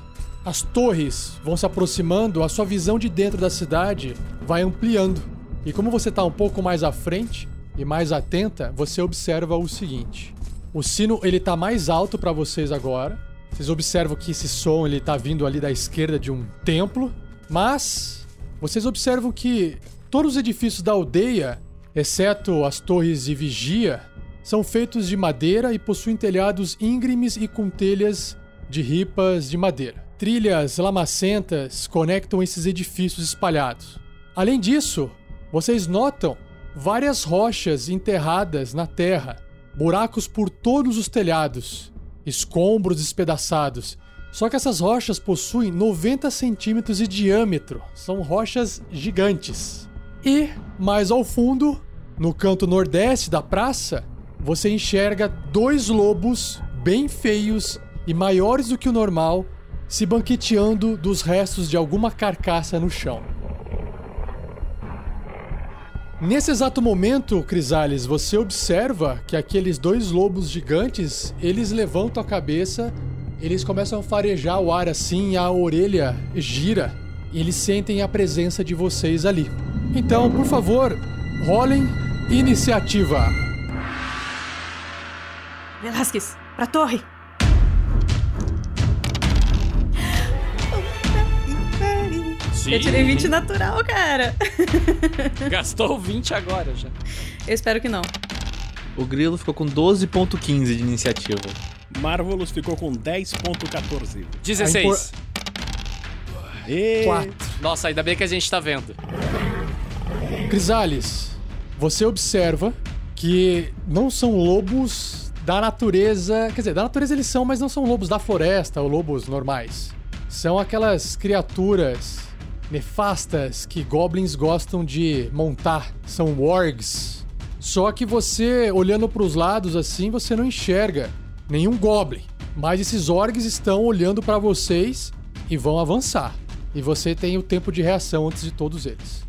Speaker 1: as torres vão se aproximando, a sua visão de dentro da cidade vai ampliando. E como você tá um pouco mais à frente, e mais atenta, você observa o seguinte. O sino ele tá mais alto para vocês agora. Vocês observam que esse som ele tá vindo ali da esquerda de um templo, mas vocês observam que todos os edifícios da aldeia, exceto as torres de vigia, são feitos de madeira e possuem telhados íngremes e com telhas de ripas de madeira. Trilhas lamacentas conectam esses edifícios espalhados. Além disso, vocês notam várias rochas enterradas na terra, buracos por todos os telhados, escombros despedaçados. Só que essas rochas possuem 90 centímetros de diâmetro, são rochas gigantes. E, mais ao fundo, no canto nordeste da praça, você enxerga dois lobos bem feios e maiores do que o normal se banqueteando dos restos de alguma carcaça no chão. Nesse exato momento, Crisales, você observa que aqueles dois lobos gigantes, eles levantam a cabeça, eles começam a farejar o ar assim, a orelha gira, e eles sentem a presença de vocês ali. Então, por favor, rolem iniciativa.
Speaker 6: Velasquez, pra torre!
Speaker 5: Sim.
Speaker 6: Eu tirei 20 natural, cara.
Speaker 5: Gastou 20 agora já.
Speaker 6: Eu espero que não.
Speaker 4: O Grilo ficou com 12.15 de iniciativa.
Speaker 7: Marvelous ficou com 10.14.
Speaker 5: 16.
Speaker 7: E...
Speaker 1: Quatro.
Speaker 5: Nossa, ainda bem que a gente tá vendo.
Speaker 1: Crisales, você observa que não são lobos da natureza. Quer dizer, da natureza eles são, mas não são lobos da floresta ou lobos normais. São aquelas criaturas nefastas que goblins gostam de montar. São wargs. Só que você, olhando para os lados assim, você não enxerga nenhum goblin. Mas esses orgs estão olhando para vocês e vão avançar. E você tem o tempo de reação antes de todos eles.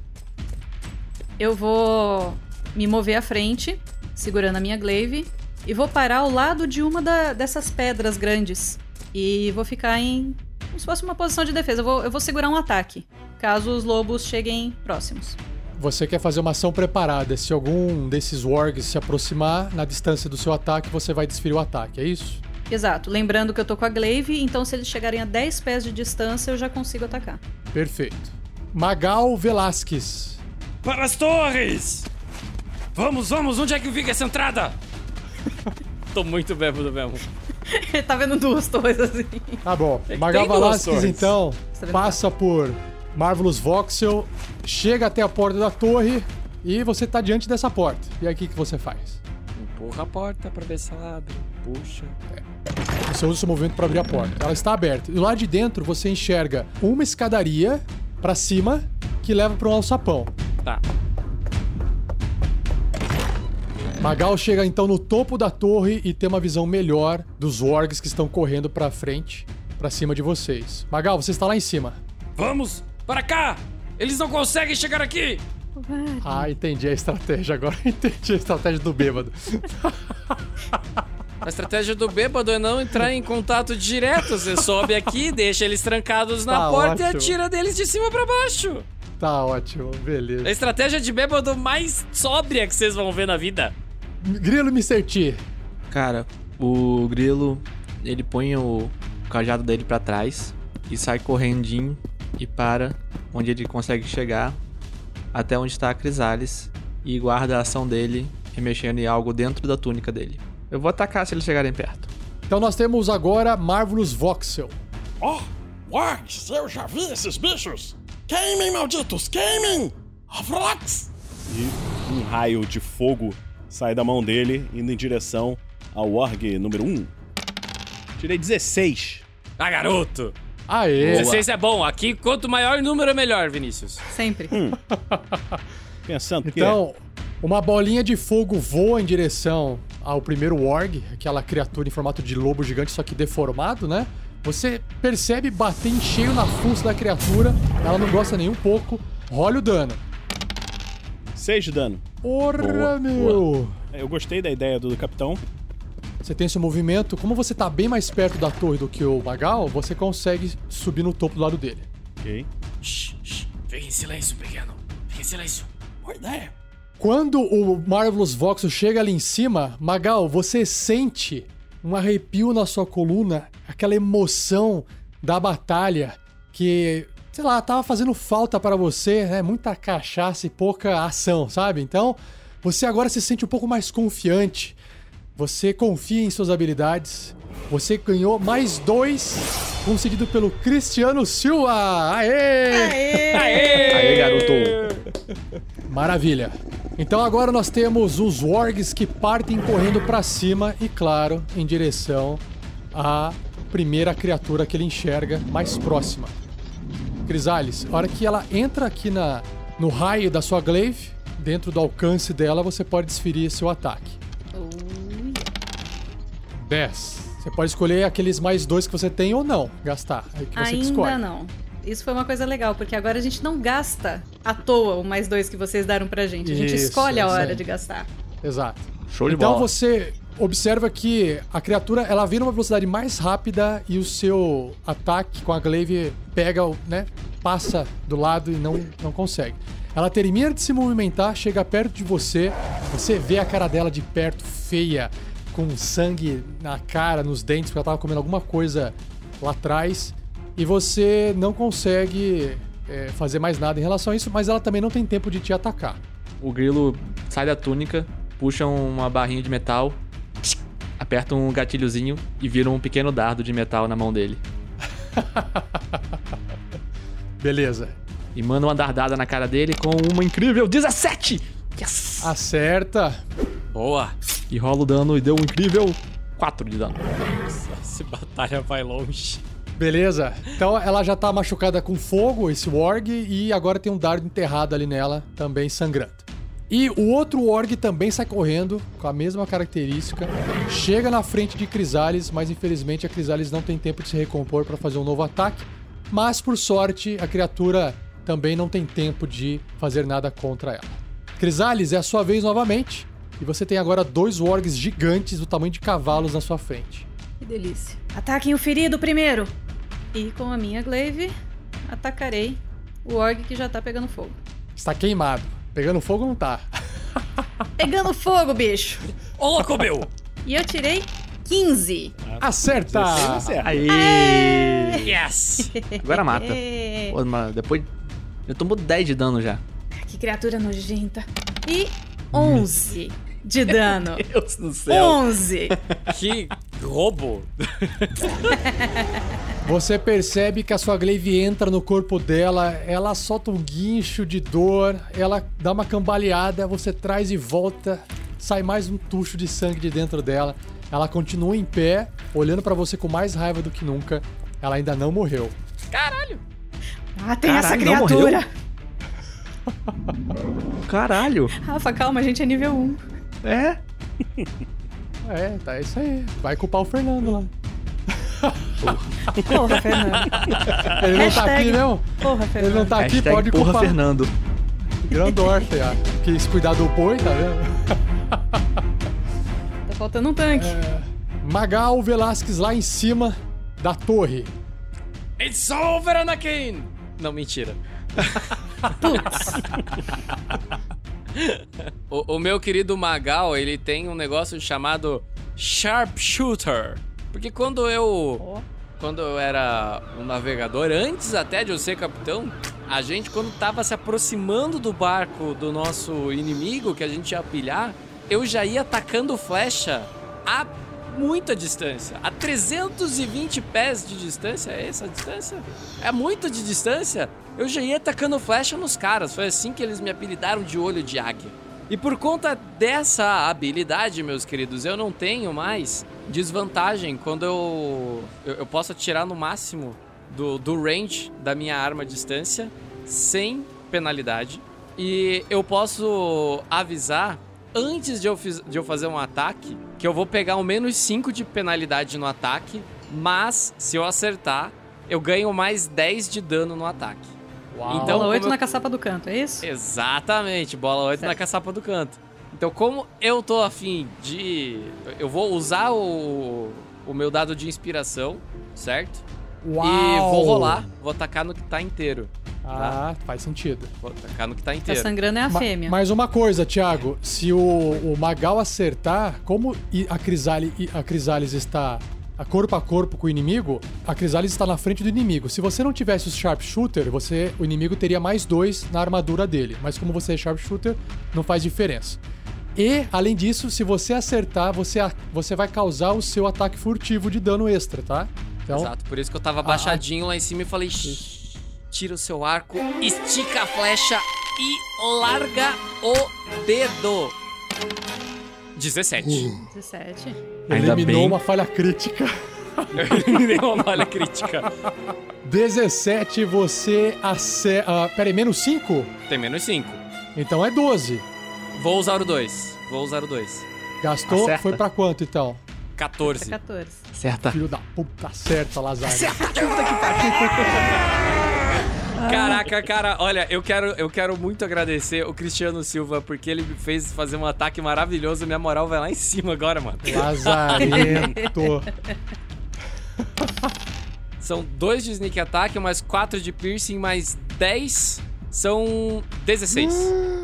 Speaker 6: Eu vou me mover à frente, segurando a minha glaive, e vou parar ao lado de uma da- dessas pedras grandes. E vou ficar em. como se fosse uma posição de defesa. Eu vou, eu vou segurar um ataque, caso os lobos cheguem próximos.
Speaker 1: Você quer fazer uma ação preparada. Se algum desses wargs se aproximar na distância do seu ataque, você vai desferir o ataque, é isso?
Speaker 6: Exato. Lembrando que eu tô com a glaive, então se eles chegarem a 10 pés de distância, eu já consigo atacar.
Speaker 1: Perfeito. Magal Velasquez.
Speaker 3: Para as torres! Vamos, vamos, onde é que fica essa entrada?
Speaker 5: Tô muito bêbado mesmo.
Speaker 6: Ele tá vendo duas torres assim.
Speaker 1: Tá bom.
Speaker 5: É
Speaker 1: Magal Velasquez, então,
Speaker 6: vai
Speaker 1: passa por Marvelous Voxel, chega até a porta da torre e você tá diante dessa porta. E aí, o que, que você faz?
Speaker 5: Empurra a porta pra ver se ela abre. Puxa.
Speaker 1: Você usa o seu movimento para abrir a porta. Ela está aberta. E lá de dentro você enxerga uma escadaria para cima que leva para um alçapão.
Speaker 5: Tá.
Speaker 1: Magal chega então no topo da torre e tem uma visão melhor dos wargs que estão correndo para frente, para cima de vocês. Magal, você está lá em cima.
Speaker 3: Vamos, para cá! Eles não conseguem chegar aqui!
Speaker 1: Ah, entendi a estratégia agora. Entendi a estratégia do bêbado.
Speaker 5: A estratégia do bêbado é não entrar em contato direto. Você sobe aqui, deixa eles trancados na
Speaker 1: Tá
Speaker 5: porta e
Speaker 1: ótimo.
Speaker 5: atira deles de cima pra baixo.
Speaker 1: Tá ótimo, beleza.
Speaker 5: A estratégia de bêbado mais sóbria que vocês vão ver na vida.
Speaker 1: Grilo Mr. T.
Speaker 4: Cara, o Grilo, ele põe o cajado dele pra trás e sai correndinho e para onde ele consegue chegar até onde tá a Crisales e guarda a ação dele remexendo em algo dentro da túnica dele. Eu vou atacar se eles chegarem perto.
Speaker 1: Então nós temos agora Marvelous Voxel.
Speaker 7: Ó, wargs, eu já vi esses bichos! Queimem, malditos, queimem! Avrox! E um raio de fogo sai da mão dele, indo em direção ao warg número 1. Tirei 16.
Speaker 5: Ah, garoto!
Speaker 1: Aê!
Speaker 5: 16 é bom. Aqui, quanto maior o número, melhor, Vinícius.
Speaker 6: Sempre.
Speaker 7: Pensando que
Speaker 1: Então, uma bolinha de fogo voa em direção ao primeiro Warg, aquela criatura em formato de lobo gigante, só que deformado, né? Você percebe bater em cheio na fuça da criatura, ela não gosta nem um pouco, rola o dano.
Speaker 7: 6 de dano.
Speaker 1: Porra,
Speaker 7: Boa,
Speaker 1: meu!
Speaker 7: Eu gostei da ideia do capitão.
Speaker 1: Você tem seu movimento, como você tá bem mais perto da torre do que o Magal, você consegue subir no topo do lado dele.
Speaker 7: Ok.
Speaker 3: Shh, shh. Fique em silêncio, pequeno. Fique em silêncio.
Speaker 7: Boa ideia.
Speaker 1: Quando o Marvelous Voxel chega ali em cima, Magal, você sente um arrepio na sua coluna, aquela emoção da batalha que, sei lá, tava fazendo falta para você, né? Muita cachaça e pouca ação, sabe? Então, você agora se sente um pouco mais confiante. Você confia em suas habilidades. Você ganhou mais dois, concedido pelo Cristiano Silva. Aê!
Speaker 4: Aê, garoto.
Speaker 1: Maravilha. Então agora nós temos os wargs que partem correndo pra cima e, claro, em direção à primeira criatura que ele enxerga mais próxima. Crisales, a hora que ela entra aqui na, no raio da sua glaive, dentro do alcance dela, você pode desferir seu ataque. 10. Você pode escolher aqueles mais dois que você tem ou não gastar. É que você que escolhe.
Speaker 6: Ainda não. Isso foi uma coisa legal, porque agora a gente não gasta à toa o mais dois que vocês deram pra gente. A gente
Speaker 1: Isso,
Speaker 6: escolhe a hora de gastar.
Speaker 1: Exato.
Speaker 4: Show de
Speaker 1: então
Speaker 4: bola.
Speaker 1: você observa que a criatura ela vira uma velocidade mais rápida e o seu ataque com a glaive pega, o- né, passa do lado e não, não consegue. Ela termina de se movimentar, chega perto de você, você vê a cara dela de perto, feia, com sangue na cara, nos dentes, porque ela tava comendo alguma coisa lá atrás, e você não consegue é, fazer mais nada em relação a isso, mas ela também não tem tempo de te atacar.
Speaker 4: O grilo sai da túnica, puxa uma barrinha de metal, aperta um gatilhozinho e vira um pequeno dardo de metal na mão dele.
Speaker 1: Beleza.
Speaker 4: E manda uma dardada na cara dele com uma incrível 17! Yes!
Speaker 1: Acerta.
Speaker 5: Boa.
Speaker 4: E rola o dano e deu um incrível 4 de dano.
Speaker 5: Essa batalha vai longe.
Speaker 1: Beleza. Então ela já tá machucada com fogo, esse Warg, e agora tem um dardo enterrado ali nela, também sangrando. E o outro Warg também sai correndo, com a mesma característica. Chega na frente de Crisales, mas infelizmente a Crisales não tem tempo de se recompor para fazer um novo ataque. Mas por sorte, a criatura também não tem tempo de fazer nada contra ela. Crisales, é a sua vez novamente. E você tem agora dois Wargs gigantes do tamanho de cavalos na sua frente.
Speaker 6: Que delícia. Ataquem o ferido primeiro. E com a minha glaive, atacarei o org que já tá pegando fogo.
Speaker 1: Está queimado. Pegando fogo não tá.
Speaker 6: Pegando fogo, bicho!
Speaker 5: Ô, louco meu!
Speaker 6: E eu tirei 15.
Speaker 1: Acerta!
Speaker 4: Aê!
Speaker 5: Yes!
Speaker 4: Agora mata.
Speaker 6: É.
Speaker 4: Pô, mas depois. Já tomou 10 de dano já.
Speaker 6: Criatura nojenta. E 11 de dano.
Speaker 4: Deus do céu.
Speaker 6: 11.
Speaker 5: Que roubo!
Speaker 1: Você percebe que a sua glaive entra no corpo dela, ela solta um guincho de dor, ela dá uma cambaleada, você traz e volta, sai mais um tucho de sangue de dentro dela. Ela continua em pé, olhando pra você com mais raiva do que nunca. Ela ainda não morreu.
Speaker 5: Caralho!
Speaker 6: Matem essa
Speaker 4: Caralho, não
Speaker 6: criatura.
Speaker 4: Caralho!
Speaker 6: Rafa, calma, a gente é nível 1.
Speaker 4: É?
Speaker 1: É, tá isso aí. Vai culpar o Fernando lá.
Speaker 6: Porra, Fernando.
Speaker 1: Ele não tá
Speaker 6: Hashtag
Speaker 1: aqui, não?
Speaker 6: Porra,
Speaker 1: Ele
Speaker 6: Fernando.
Speaker 1: não tá aqui,
Speaker 4: Hashtag
Speaker 1: pode
Speaker 4: porra
Speaker 1: culpar.
Speaker 4: Fernando.
Speaker 1: Grandorf, ó. Quis cuidar do boi, tá vendo?
Speaker 6: Tá faltando um tanque.
Speaker 1: Magal Velasquez lá em cima da torre.
Speaker 5: It's over, Anakin! Não, mentira. o, o meu querido Magal, ele tem um negócio chamado Sharpshooter. Porque quando eu. Quando eu era um navegador, antes até de eu ser capitão, a gente, quando tava se aproximando do barco do nosso inimigo, que a gente ia pilhar, eu já ia atacando flecha a muita distância. A 320 pés de distância, é essa a distância? É muito de distância. Eu já ia atacando flecha nos caras. Foi assim que eles me apelidaram de olho de águia. E por conta dessa habilidade, meus queridos, eu não tenho mais desvantagem quando eu, eu, eu posso atirar no máximo do, do range da minha arma à distância sem penalidade. E eu posso avisar antes de eu, fiz- de eu fazer um ataque que eu vou pegar um menos 5 de penalidade no ataque, mas se eu acertar, eu ganho mais 10 de dano no ataque. Então,
Speaker 6: Bola 8
Speaker 5: como eu-
Speaker 6: na caçapa do canto, é isso?
Speaker 5: Exatamente, bola 8 na
Speaker 6: Certo.
Speaker 5: caçapa do canto. Então, como eu tô afim de. Eu vou usar o, o meu dado de inspiração, certo? E vou rolar, vou atacar no que tá inteiro.
Speaker 1: Ah, faz sentido.
Speaker 5: Vou tacar no que tá
Speaker 6: Tá
Speaker 5: inteiro.
Speaker 6: sangrando é a
Speaker 1: Ma-
Speaker 6: fêmea.
Speaker 1: mais uma coisa, Thiago. Se o, o Magal acertar, como a, Crisali, i- a está a corpo a corpo com o inimigo, a Crisalis está na frente do inimigo. Se você não tivesse o Sharpshooter, você, o inimigo teria mais dois na armadura dele. Mas como você é Sharpshooter, não faz diferença. E, além disso, se você acertar, você, a- você vai causar o seu ataque furtivo de dano extra, tá? Então,
Speaker 5: Exato, por isso que eu tava abaixadinho lá em cima e falei: "Shh, tira o seu arco, estica a flecha e larga o dedo. 17.
Speaker 6: 17.
Speaker 4: Ainda
Speaker 1: eliminou
Speaker 4: bem.
Speaker 1: uma falha crítica.
Speaker 5: Deu uma falha crítica.
Speaker 1: 17, você acerta. peraí, menos 5?
Speaker 5: Tem menos 5.
Speaker 1: Então é 12.
Speaker 5: Vou usar o 2. Vou usar o 2.
Speaker 1: Gastou,
Speaker 4: Acerta.
Speaker 1: foi pra quanto então?
Speaker 5: 14.
Speaker 6: 14.
Speaker 4: Certa.
Speaker 1: Filho da puta, acerta, Lazaro.
Speaker 5: Caraca, cara, olha, eu quero, eu quero muito agradecer o Cristiano Silva, porque ele me fez fazer um ataque maravilhoso. Minha moral vai lá em cima agora, mano.
Speaker 1: Lazarento.
Speaker 5: São 2 de sneak attack, mais 4 de piercing, mais 10. São 16.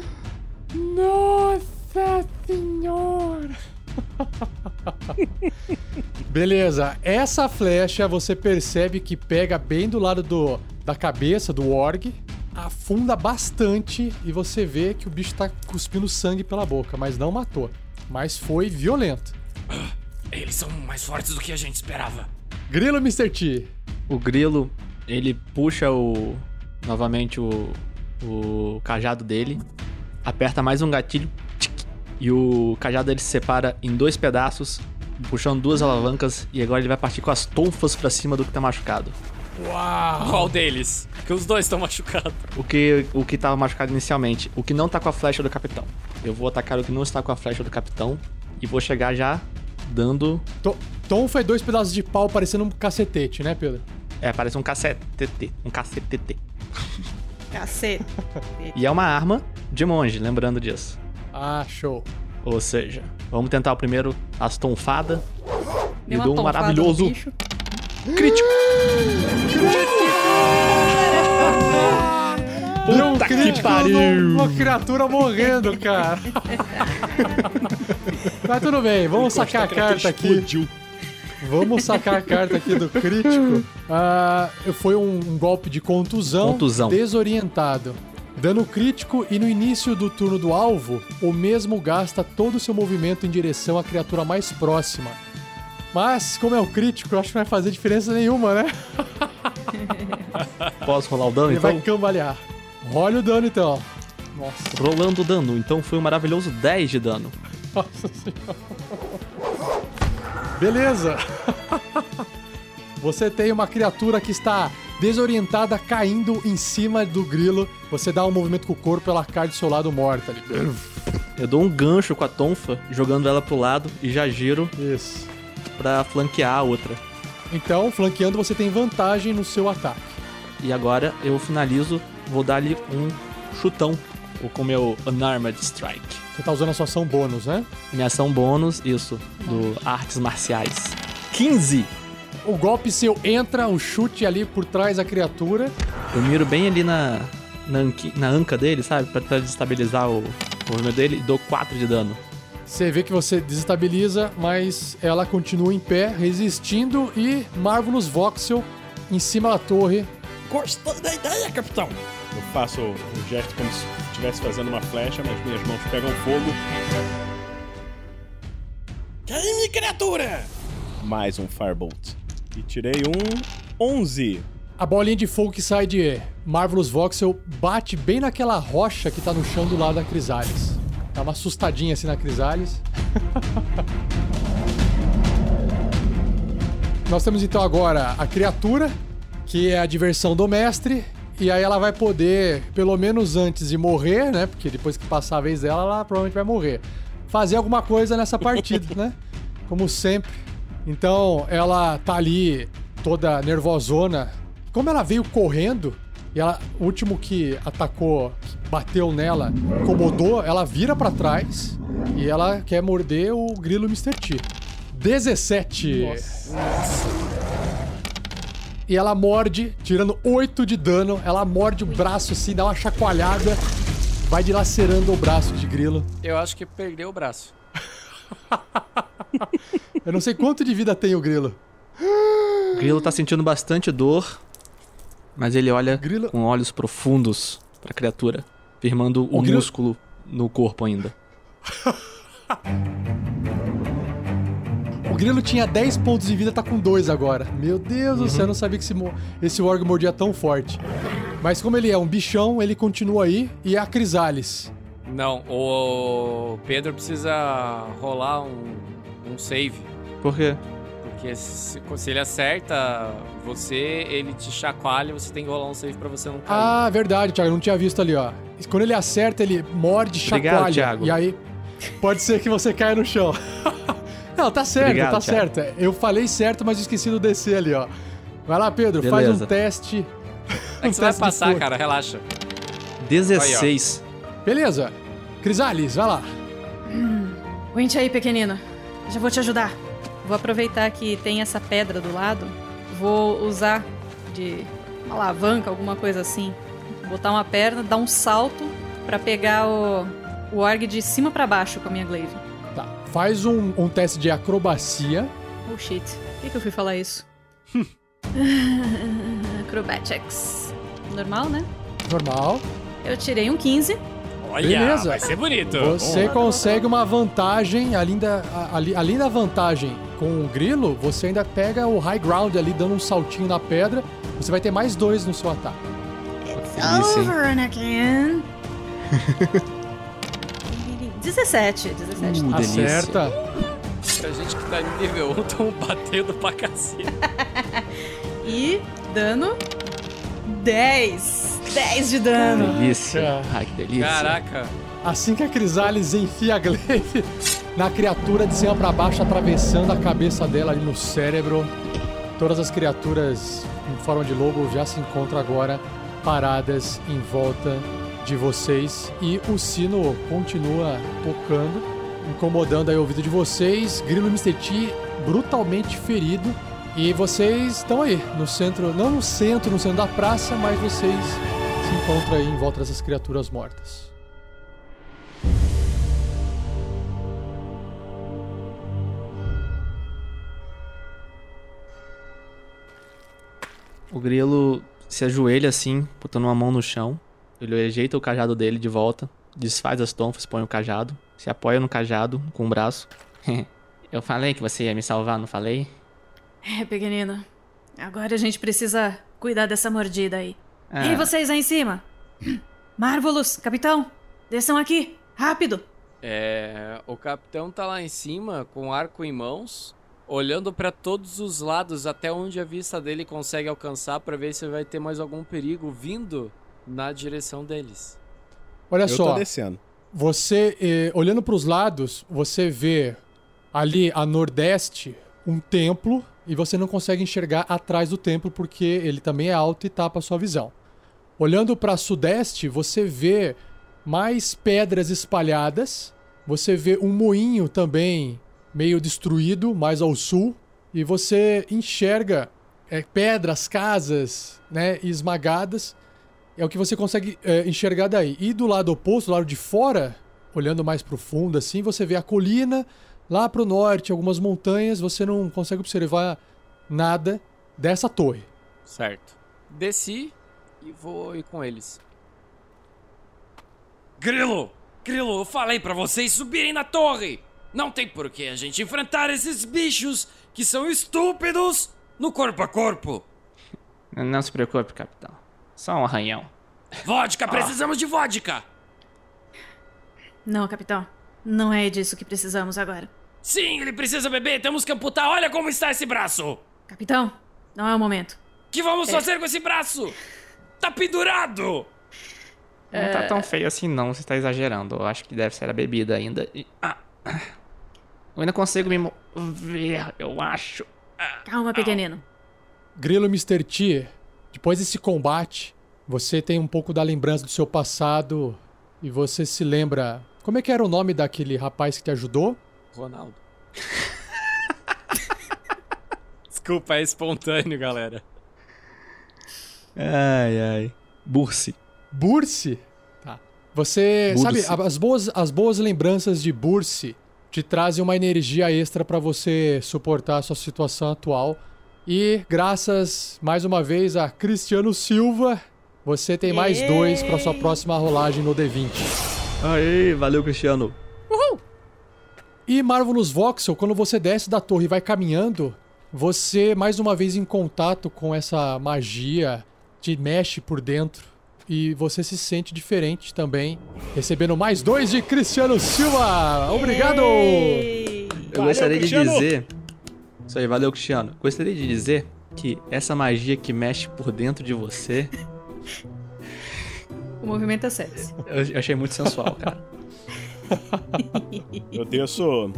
Speaker 1: Nossa senhora. Beleza, essa flecha você percebe que pega bem do lado do, da cabeça do org, afunda bastante e você vê que o bicho tá cuspindo sangue pela boca, mas não matou. Mas foi violento.
Speaker 3: Eles são mais fortes do que a gente esperava.
Speaker 1: Grilo Mr. T.
Speaker 4: O grilo, ele puxa o. novamente o. o cajado dele, aperta mais um gatilho, e o cajado dele se separa em dois pedaços, puxando duas alavancas, e agora ele vai partir com as tonfas pra cima do que tá machucado.
Speaker 5: Qual deles? Que os dois estão machucados.
Speaker 4: O que, o que tava machucado inicialmente. O que não tá com a flecha do capitão. Eu vou atacar o que não está com a flecha do capitão. E vou chegar já dando.
Speaker 1: To- Tom foi dois pedaços de pau parecendo um cacetete, né, Pedro?
Speaker 4: É, parece um cacetete. Um cacetete.
Speaker 6: Cacete.
Speaker 4: E é uma arma de monge, lembrando disso.
Speaker 1: Ah, show.
Speaker 4: Ou seja, vamos tentar o primeiro as tonfadas. E
Speaker 6: Deu
Speaker 4: um
Speaker 6: tonfada
Speaker 4: maravilhoso crítico.
Speaker 1: Deu um
Speaker 4: Puta que
Speaker 1: crítico
Speaker 4: pariu.
Speaker 1: uma criatura morrendo, cara. Mas tudo bem, vamos sacar a carta aqui. Vamos sacar a carta aqui do crítico. Ah, foi um, um golpe de contusão,
Speaker 4: Contusão.
Speaker 1: desorientado. Dano crítico e no início do turno do alvo, o mesmo gasta todo o seu movimento em direção à criatura mais próxima. Mas, como é o crítico, eu acho que não vai fazer diferença nenhuma, né?
Speaker 4: Posso rolar o dano
Speaker 1: Ele
Speaker 4: então?
Speaker 1: vai cambalear. Role o dano então. Nossa,
Speaker 4: Rolando o dano. Então foi um maravilhoso 10 de dano.
Speaker 1: nossa senhora. Beleza. Você tem uma criatura que está desorientada caindo em cima do grilo. Você dá um movimento com o corpo, ela cai do seu lado morta ali.
Speaker 4: Eu dou um gancho com a tonfa, jogando ela pro lado e já giro
Speaker 1: Isso.
Speaker 4: pra flanquear a outra.
Speaker 1: Então, flanqueando, você tem vantagem no seu ataque.
Speaker 4: E agora eu finalizo, vou dar ali um chutão ou com meu Unarmed Strike.
Speaker 1: Você tá usando a sua ação bônus, né?
Speaker 4: Minha ação bônus, isso, do Artes Marciais. 15!
Speaker 1: O golpe seu entra, um chute ali por trás da criatura.
Speaker 4: Eu miro bem ali na, na, na anca dele, sabe? Pra, pra desestabilizar o, o movimento dele e dou 4 de dano.
Speaker 1: Você vê que você desestabiliza, mas ela continua em pé, resistindo e Marvelous Voxel em cima da torre.
Speaker 7: Gostei da ideia, capitão. Eu faço o gesto como se estivesse fazendo uma flecha, mas minhas mãos pegam fogo. Queime, criatura! Mais um Firebolt. E tirei um 11.
Speaker 1: A bolinha de fogo que sai de Marvelous Voxel bate bem naquela rocha que tá no chão do lado da Crisales. Dá uma assustadinha assim na Crisales. Nós temos então agora a criatura, que é a diversão do mestre. E aí ela vai poder, pelo menos antes de morrer, né? Porque depois que passar a vez dela, ela provavelmente vai morrer. Fazer alguma coisa nessa partida, né? Como sempre. Então ela tá ali toda nervosona. Como ela veio correndo, e ela, o último que atacou, que bateu nela, incomodou, ela vira pra trás e ela quer morder o grilo Mr. T. 17. e ela morde, tirando 8 de dano. Ela morde o braço assim, dá uma chacoalhada, vai dilacerando o braço de grilo.
Speaker 5: Eu acho que perdeu o braço.
Speaker 1: Eu não sei quanto de vida tem o grilo.
Speaker 4: O grilo tá sentindo bastante dor, mas ele olha
Speaker 1: Grilo-
Speaker 4: com olhos profundos pra criatura, firmando o,
Speaker 1: O grilo-
Speaker 4: músculo no corpo ainda.
Speaker 1: O grilo tinha 10 pontos de vida, tá com 2 agora. Meu Deus do céu, eu não sabia que esse, esse org mordia tão forte. Mas como ele é um bichão, ele continua aí. E a Crisales.
Speaker 5: Não, o Pedro precisa rolar um, um save.
Speaker 4: Por quê?
Speaker 5: Porque se, se ele acerta você, ele te chacoalha e você tem que rolar um save pra você não cair.
Speaker 1: Ah, verdade, Thiago, eu não tinha visto ali, ó. Quando ele acerta, ele morde,
Speaker 4: Obrigado,
Speaker 1: chacoalha.
Speaker 4: Thiago.
Speaker 1: E aí, pode ser que você caia no chão. não, tá certo,
Speaker 4: Obrigado,
Speaker 1: tá
Speaker 4: Thiago.
Speaker 1: certo. Eu falei certo, mas esqueci do DC ali, ó. Vai lá, Pedro, faz
Speaker 4: Beleza.
Speaker 1: um teste.
Speaker 5: é que você vai passar, cara, relaxa.
Speaker 4: 16.
Speaker 1: Beleza. Crisales, vai lá.
Speaker 6: Aguente aí, pequenino. Já vou te ajudar. Vou aproveitar que tem essa pedra do lado. Vou usar de uma alavanca, alguma coisa assim. Botar uma perna, dar um salto pra pegar o, o org de cima pra baixo com a minha glaive.
Speaker 1: Tá. Faz um, um teste de acrobacia.
Speaker 6: Oh shit. Por que, que eu fui falar isso? Acrobatics. Normal, né?
Speaker 1: Normal.
Speaker 6: Eu tirei um 15.
Speaker 5: Olha,
Speaker 1: Beleza.
Speaker 5: vai ser bonito.
Speaker 1: Você consegue uma vantagem, além da, além da vantagem com o grilo, você ainda pega o high ground ali, dando um saltinho na pedra. Você vai ter mais dois no seu ataque.
Speaker 4: Delícia, hein?
Speaker 6: Over, Anakin. 17, 17.
Speaker 4: Uh, delícia.
Speaker 1: Acerta.
Speaker 5: Pra gente que tá no nível 1, tão batendo pra cacete.
Speaker 6: E dano 10. 10 de dano.
Speaker 4: Delícia. Ai, que delícia.
Speaker 5: Caraca.
Speaker 1: Assim que a Crisales enfia a glaive na criatura de cima pra baixo, atravessando a cabeça dela ali no cérebro, todas as criaturas em forma de lobo já se encontram agora paradas em volta de vocês e o sino continua tocando, incomodando aí o ouvido de vocês. Grilo Mr. T brutalmente ferido e vocês estão aí no centro, não no centro, no centro da praça, mas vocês se encontram aí em volta dessas criaturas mortas.
Speaker 4: O grilo se ajoelha assim, botando uma mão no chão. Ele ajeita o cajado dele de volta, desfaz as tonfas, põe o cajado, se apoia no cajado com o braço. Eu falei que você ia me salvar, não falei?
Speaker 6: É, pequenino. Agora a gente precisa cuidar dessa mordida aí.
Speaker 4: Ah.
Speaker 6: Ei, vocês aí em cima! Marvelous, capitão! Desçam aqui! Rápido!
Speaker 5: É, o capitão tá lá em cima com o arco em mãos, olhando pra todos os lados até onde a vista dele consegue alcançar pra ver se vai ter mais algum perigo vindo na direção deles.
Speaker 1: Olha
Speaker 7: Eu
Speaker 1: só.
Speaker 7: tô descendo.
Speaker 1: Você, eh, olhando para os lados, você vê ali a nordeste um templo e você não consegue enxergar atrás do templo porque ele também é alto e tapa a sua visão. Olhando para sudeste, você vê mais pedras espalhadas. Você vê um moinho também meio destruído, mais ao sul. E você enxerga eh, pedras, casas, né, esmagadas. É o que você consegue é, enxergar daí. E do lado oposto, do lado de fora, olhando mais pro fundo assim, você vê a colina, lá pro norte, algumas montanhas, você não consegue observar nada dessa torre.
Speaker 5: Certo. Desci e vou ir com eles.
Speaker 3: Grilo! Grilo, eu falei pra vocês subirem na torre! Não tem por que a gente enfrentar esses bichos que são estúpidos no corpo a corpo!
Speaker 9: Não se preocupe, capitão. Só um arranhão.
Speaker 3: Vodka, precisamos de vodka!
Speaker 6: Não, capitão. Não é disso que precisamos agora.
Speaker 3: Sim, ele precisa beber, temos que amputar, olha como está esse braço!
Speaker 6: Capitão, não é o momento.
Speaker 3: que vamos
Speaker 6: É.
Speaker 3: fazer com esse braço? Tá pendurado!
Speaker 9: Não tá tão feio assim não, você tá exagerando. Eu acho que deve ser a bebida ainda. E- ah, ah. Eu ainda consigo me mover, eu acho.
Speaker 6: Calma, pequenino.
Speaker 1: Grilo Mr. T, depois desse combate, você tem um pouco da lembrança do seu passado e você se lembra. Como é que era o nome daquele rapaz que te ajudou?
Speaker 5: Ronaldo. Desculpa, é espontâneo, galera.
Speaker 4: Ai, ai. Bursi.
Speaker 1: Burse? Você sabe, as boas, as boas lembranças de Burse te trazem uma energia extra pra você suportar a sua situação atual. E graças mais uma vez a Cristiano Silva, você tem mais dois pra sua próxima rolagem no D20.
Speaker 4: Aê, valeu, Cristiano.
Speaker 1: E Marvelous Voxel, quando você desce da torre e vai caminhando, você mais uma vez em contato com essa magia te mexe por dentro e você se sente diferente também, recebendo mais dois de Cristiano Silva. Obrigado.
Speaker 4: Eu
Speaker 7: Valeu,
Speaker 4: gostaria
Speaker 7: Cristiano.
Speaker 4: de dizer. Isso aí, valeu, Cristiano. Gostaria de dizer que essa magia que mexe por dentro de você,
Speaker 6: O movimento é sexy.
Speaker 4: eu eu achei muito sensual, cara.
Speaker 7: Eu desço.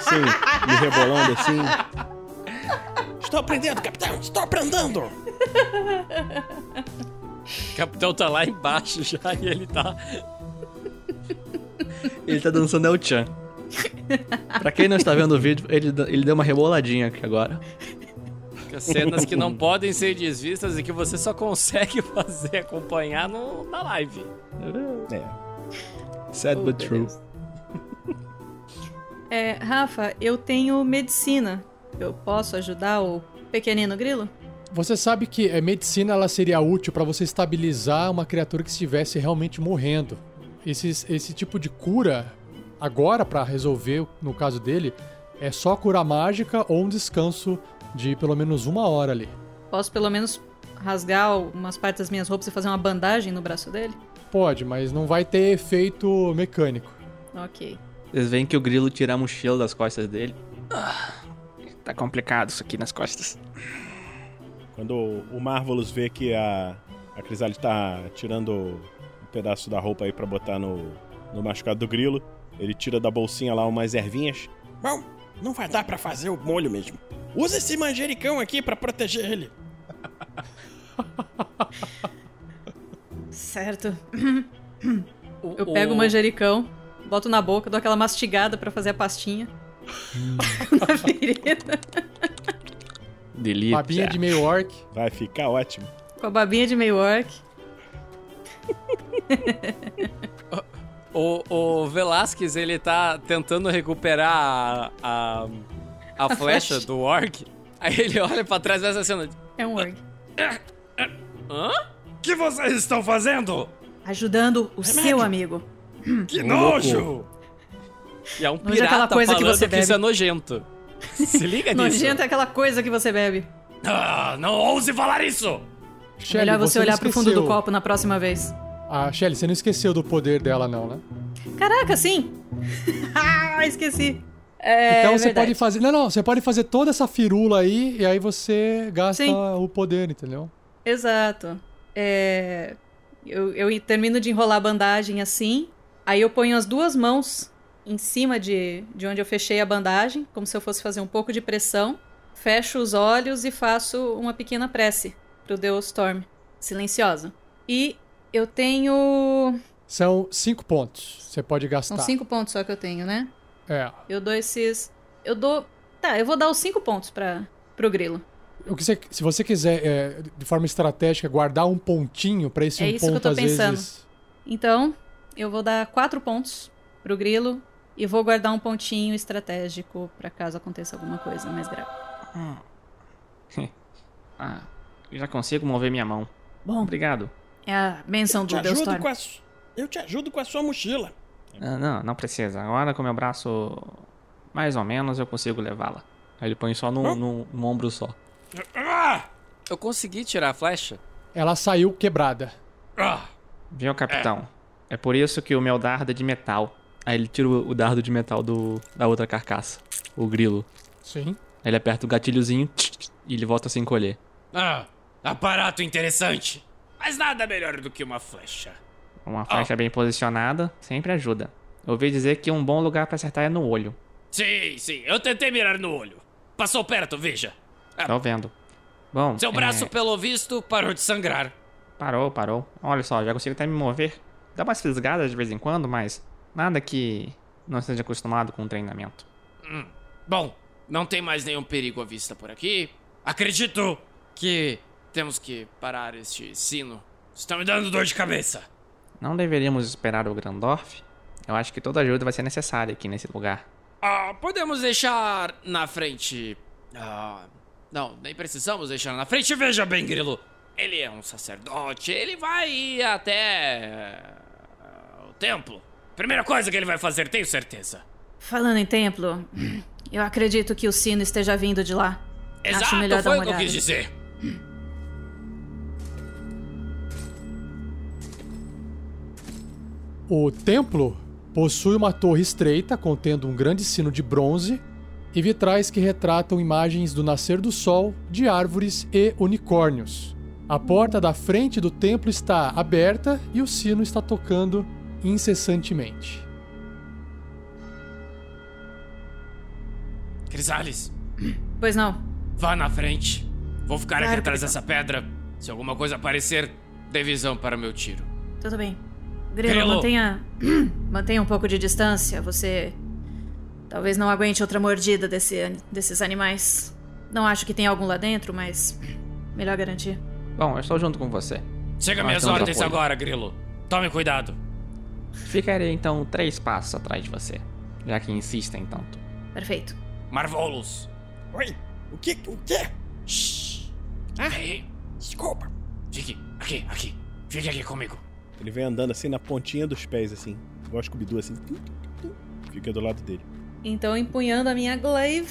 Speaker 7: Sim, me rebolando assim. Estou aprendendo, capitão! Estou aprendendo!
Speaker 5: O capitão tá lá embaixo já e ele tá.
Speaker 4: Ele tá dançando El Chan. Pra quem não está vendo o vídeo, ele, ele deu uma reboladinha aqui agora.
Speaker 5: Cenas que não podem ser desvistas e que você só consegue fazer acompanhar no, na live.
Speaker 7: É.
Speaker 4: Sad but true.
Speaker 6: É, Rafa, eu tenho medicina. Eu posso ajudar o pequenino grilo?
Speaker 1: Você sabe que a medicina ela seria útil pra você estabilizar uma criatura que estivesse realmente morrendo. Esse, esse tipo de cura, agora pra resolver, no caso dele, é só cura mágica ou um descanso de pelo menos uma hora ali.
Speaker 6: Posso pelo menos rasgar umas partes das minhas roupas e fazer uma bandagem no braço dele?
Speaker 1: Pode, mas não vai ter efeito mecânico.
Speaker 6: Ok.
Speaker 4: Vocês veem que o grilo tira a mochila das costas dele.
Speaker 9: Tá complicado isso aqui nas costas.
Speaker 7: Quando o Marvelous vê que a, a Crisale tá tirando um pedaço da roupa aí pra botar no, no machucado do grilo, ele tira da bolsinha lá umas ervinhas. Bom, não vai dar pra fazer o molho mesmo. Usa esse manjericão aqui pra proteger ele.
Speaker 6: Certo. Eu pego o
Speaker 5: o-
Speaker 6: manjericão, boto na boca, dou aquela mastigada pra fazer a pastinha. Na ferida.
Speaker 4: Delícia.
Speaker 1: Babinha de meio orc.
Speaker 7: Vai ficar ótimo.
Speaker 6: Com a babinha de meio orc.
Speaker 5: O, o Velasquez, ele tá tentando recuperar a, a, a flecha
Speaker 6: flecha.
Speaker 5: do orc. Aí ele olha pra trás dessa cena.
Speaker 6: É um orc.
Speaker 5: Hã?
Speaker 3: O que vocês estão fazendo?
Speaker 6: Ajudando o seu amigo.
Speaker 3: Que nojo!
Speaker 5: E é um
Speaker 6: é
Speaker 5: pirata
Speaker 6: aquela coisa que você
Speaker 5: que isso é nojento. Se liga nisso.
Speaker 6: Nojento é aquela coisa que você bebe.
Speaker 3: Ah, não ouse falar isso!
Speaker 1: Shelly,
Speaker 6: Melhor você,
Speaker 1: não
Speaker 6: olhar pro fundo do copo na próxima vez.
Speaker 1: Ah, Shelly, você não esqueceu do poder dela, não, né?
Speaker 6: Caraca, sim! ah, esqueci. É,
Speaker 1: então você
Speaker 6: verdade.
Speaker 1: pode fazer. Não, não, você pode fazer toda essa firula aí e aí você gasta
Speaker 6: Sim.
Speaker 1: o poder, entendeu?
Speaker 6: Exato. É, Eu, eu termino de enrolar a bandagem assim, aí eu ponho as duas mãos em cima de, de onde eu fechei a bandagem, como se eu fosse fazer um pouco de pressão, fecho os olhos e faço uma pequena prece pro Deus Storm, silenciosa. E eu tenho.
Speaker 1: São cinco pontos. Você pode gastar.
Speaker 6: São cinco pontos só que eu tenho, né?
Speaker 1: É.
Speaker 6: Eu dou esses. Eu dou. Tá, eu vou dar os cinco pontos para pro grilo.
Speaker 1: O que você, se você quiser, é, de forma estratégica, guardar um pontinho pra esse
Speaker 6: É
Speaker 1: um
Speaker 6: isso que eu tô pensando.
Speaker 1: vezes.
Speaker 6: Então, eu vou dar quatro pontos pro grilo e vou guardar um pontinho estratégico pra caso aconteça alguma coisa mais grave.
Speaker 9: Ah, já consigo mover minha mão.
Speaker 6: Bom,
Speaker 9: Obrigado.
Speaker 6: é a benção do Deus
Speaker 7: ajudo
Speaker 6: Storm.
Speaker 7: com a, eu te ajudo com a sua mochila.
Speaker 9: Ah, não, não precisa. Agora com meu braço mais ou menos eu consigo levá-la.
Speaker 4: Aí ele põe só num, num- num ombro só.
Speaker 3: Ah!
Speaker 5: Eu consegui tirar a flecha?
Speaker 1: Ela saiu quebrada.
Speaker 3: Ah!
Speaker 9: Viu, capitão? É. por isso que o meu dardo é de metal.
Speaker 4: Aí ele tira o, dardo de metal do, da outra carcaça. O grilo.
Speaker 1: Sim.
Speaker 4: Aí ele aperta o gatilhozinho e ele volta a se encolher.
Speaker 3: Ah! Aparato interessante! Mas nada melhor do que uma flecha.
Speaker 9: Uma flecha bem posicionada sempre ajuda. Eu ouvi dizer que um bom lugar pra acertar é no olho.
Speaker 3: Sim, sim, eu tentei mirar no olho. Passou perto, veja.
Speaker 9: Tô vendo. Bom,
Speaker 3: Seu braço,
Speaker 9: é,
Speaker 3: pelo visto, parou de sangrar.
Speaker 9: parou, parou. Olha só, já consigo até me mover. Dá umas fisgadas de vez em quando, mas nada que não esteja acostumado com o treinamento.
Speaker 3: Bom, não tem mais nenhum perigo à vista por aqui. Acredito que
Speaker 5: Temos que parar este sino.
Speaker 3: Está me dando dor de cabeça.
Speaker 9: Não deveríamos esperar o Grandorf? Eu acho que toda ajuda vai ser necessária aqui nesse lugar.
Speaker 5: Ah, podemos deixar na frente. Ah, não, nem precisamos deixar na frente. Veja bem, Grilo. Ele é um sacerdote. Ele vai ir até. ah, o templo. Primeira coisa que ele vai fazer, tenho certeza.
Speaker 6: Falando em templo, eu acredito que o sino esteja vindo de lá. Acho
Speaker 5: Exato,
Speaker 6: melhor dar
Speaker 5: foi
Speaker 6: uma
Speaker 5: o que eu quis dizer.
Speaker 1: O templo possui uma torre estreita contendo um grande sino de bronze e vitrais que retratam imagens do nascer do sol, de árvores e unicórnios. A porta da frente do templo está aberta e o sino está tocando incessantemente.
Speaker 5: Crisales,
Speaker 6: Pois não.
Speaker 5: vá na frente. Vou ficar
Speaker 6: Claro,
Speaker 5: aqui atrás dessa pedra. Se alguma coisa aparecer, dê visão para meu tiro.
Speaker 6: Tudo bem. Grilo,
Speaker 5: Grilo.
Speaker 6: mantenha. mantenha um pouco de distância. Você. Talvez não aguente outra mordida desse, desses animais. Não acho que tem algum lá dentro, mas. Melhor garantir.
Speaker 9: Bom, eu estou junto com você.
Speaker 5: Chega
Speaker 9: Nós
Speaker 5: minhas ordens
Speaker 9: apoio.
Speaker 5: agora, Grilo. Tome cuidado.
Speaker 9: Ficarei então três passos atrás de você, já que insistem tanto.
Speaker 6: Perfeito.
Speaker 5: Marvolos.
Speaker 7: Oi, o que? O quê?
Speaker 5: Shhh.
Speaker 7: Ah,
Speaker 5: Ei,
Speaker 7: desculpa.
Speaker 5: fique aqui, aqui. Fique aqui comigo.
Speaker 7: Ele vem andando assim na pontinha dos pés, assim. Igual Scooby-Doo, assim. Fica do lado dele.
Speaker 6: Então, empunhando a minha glaive,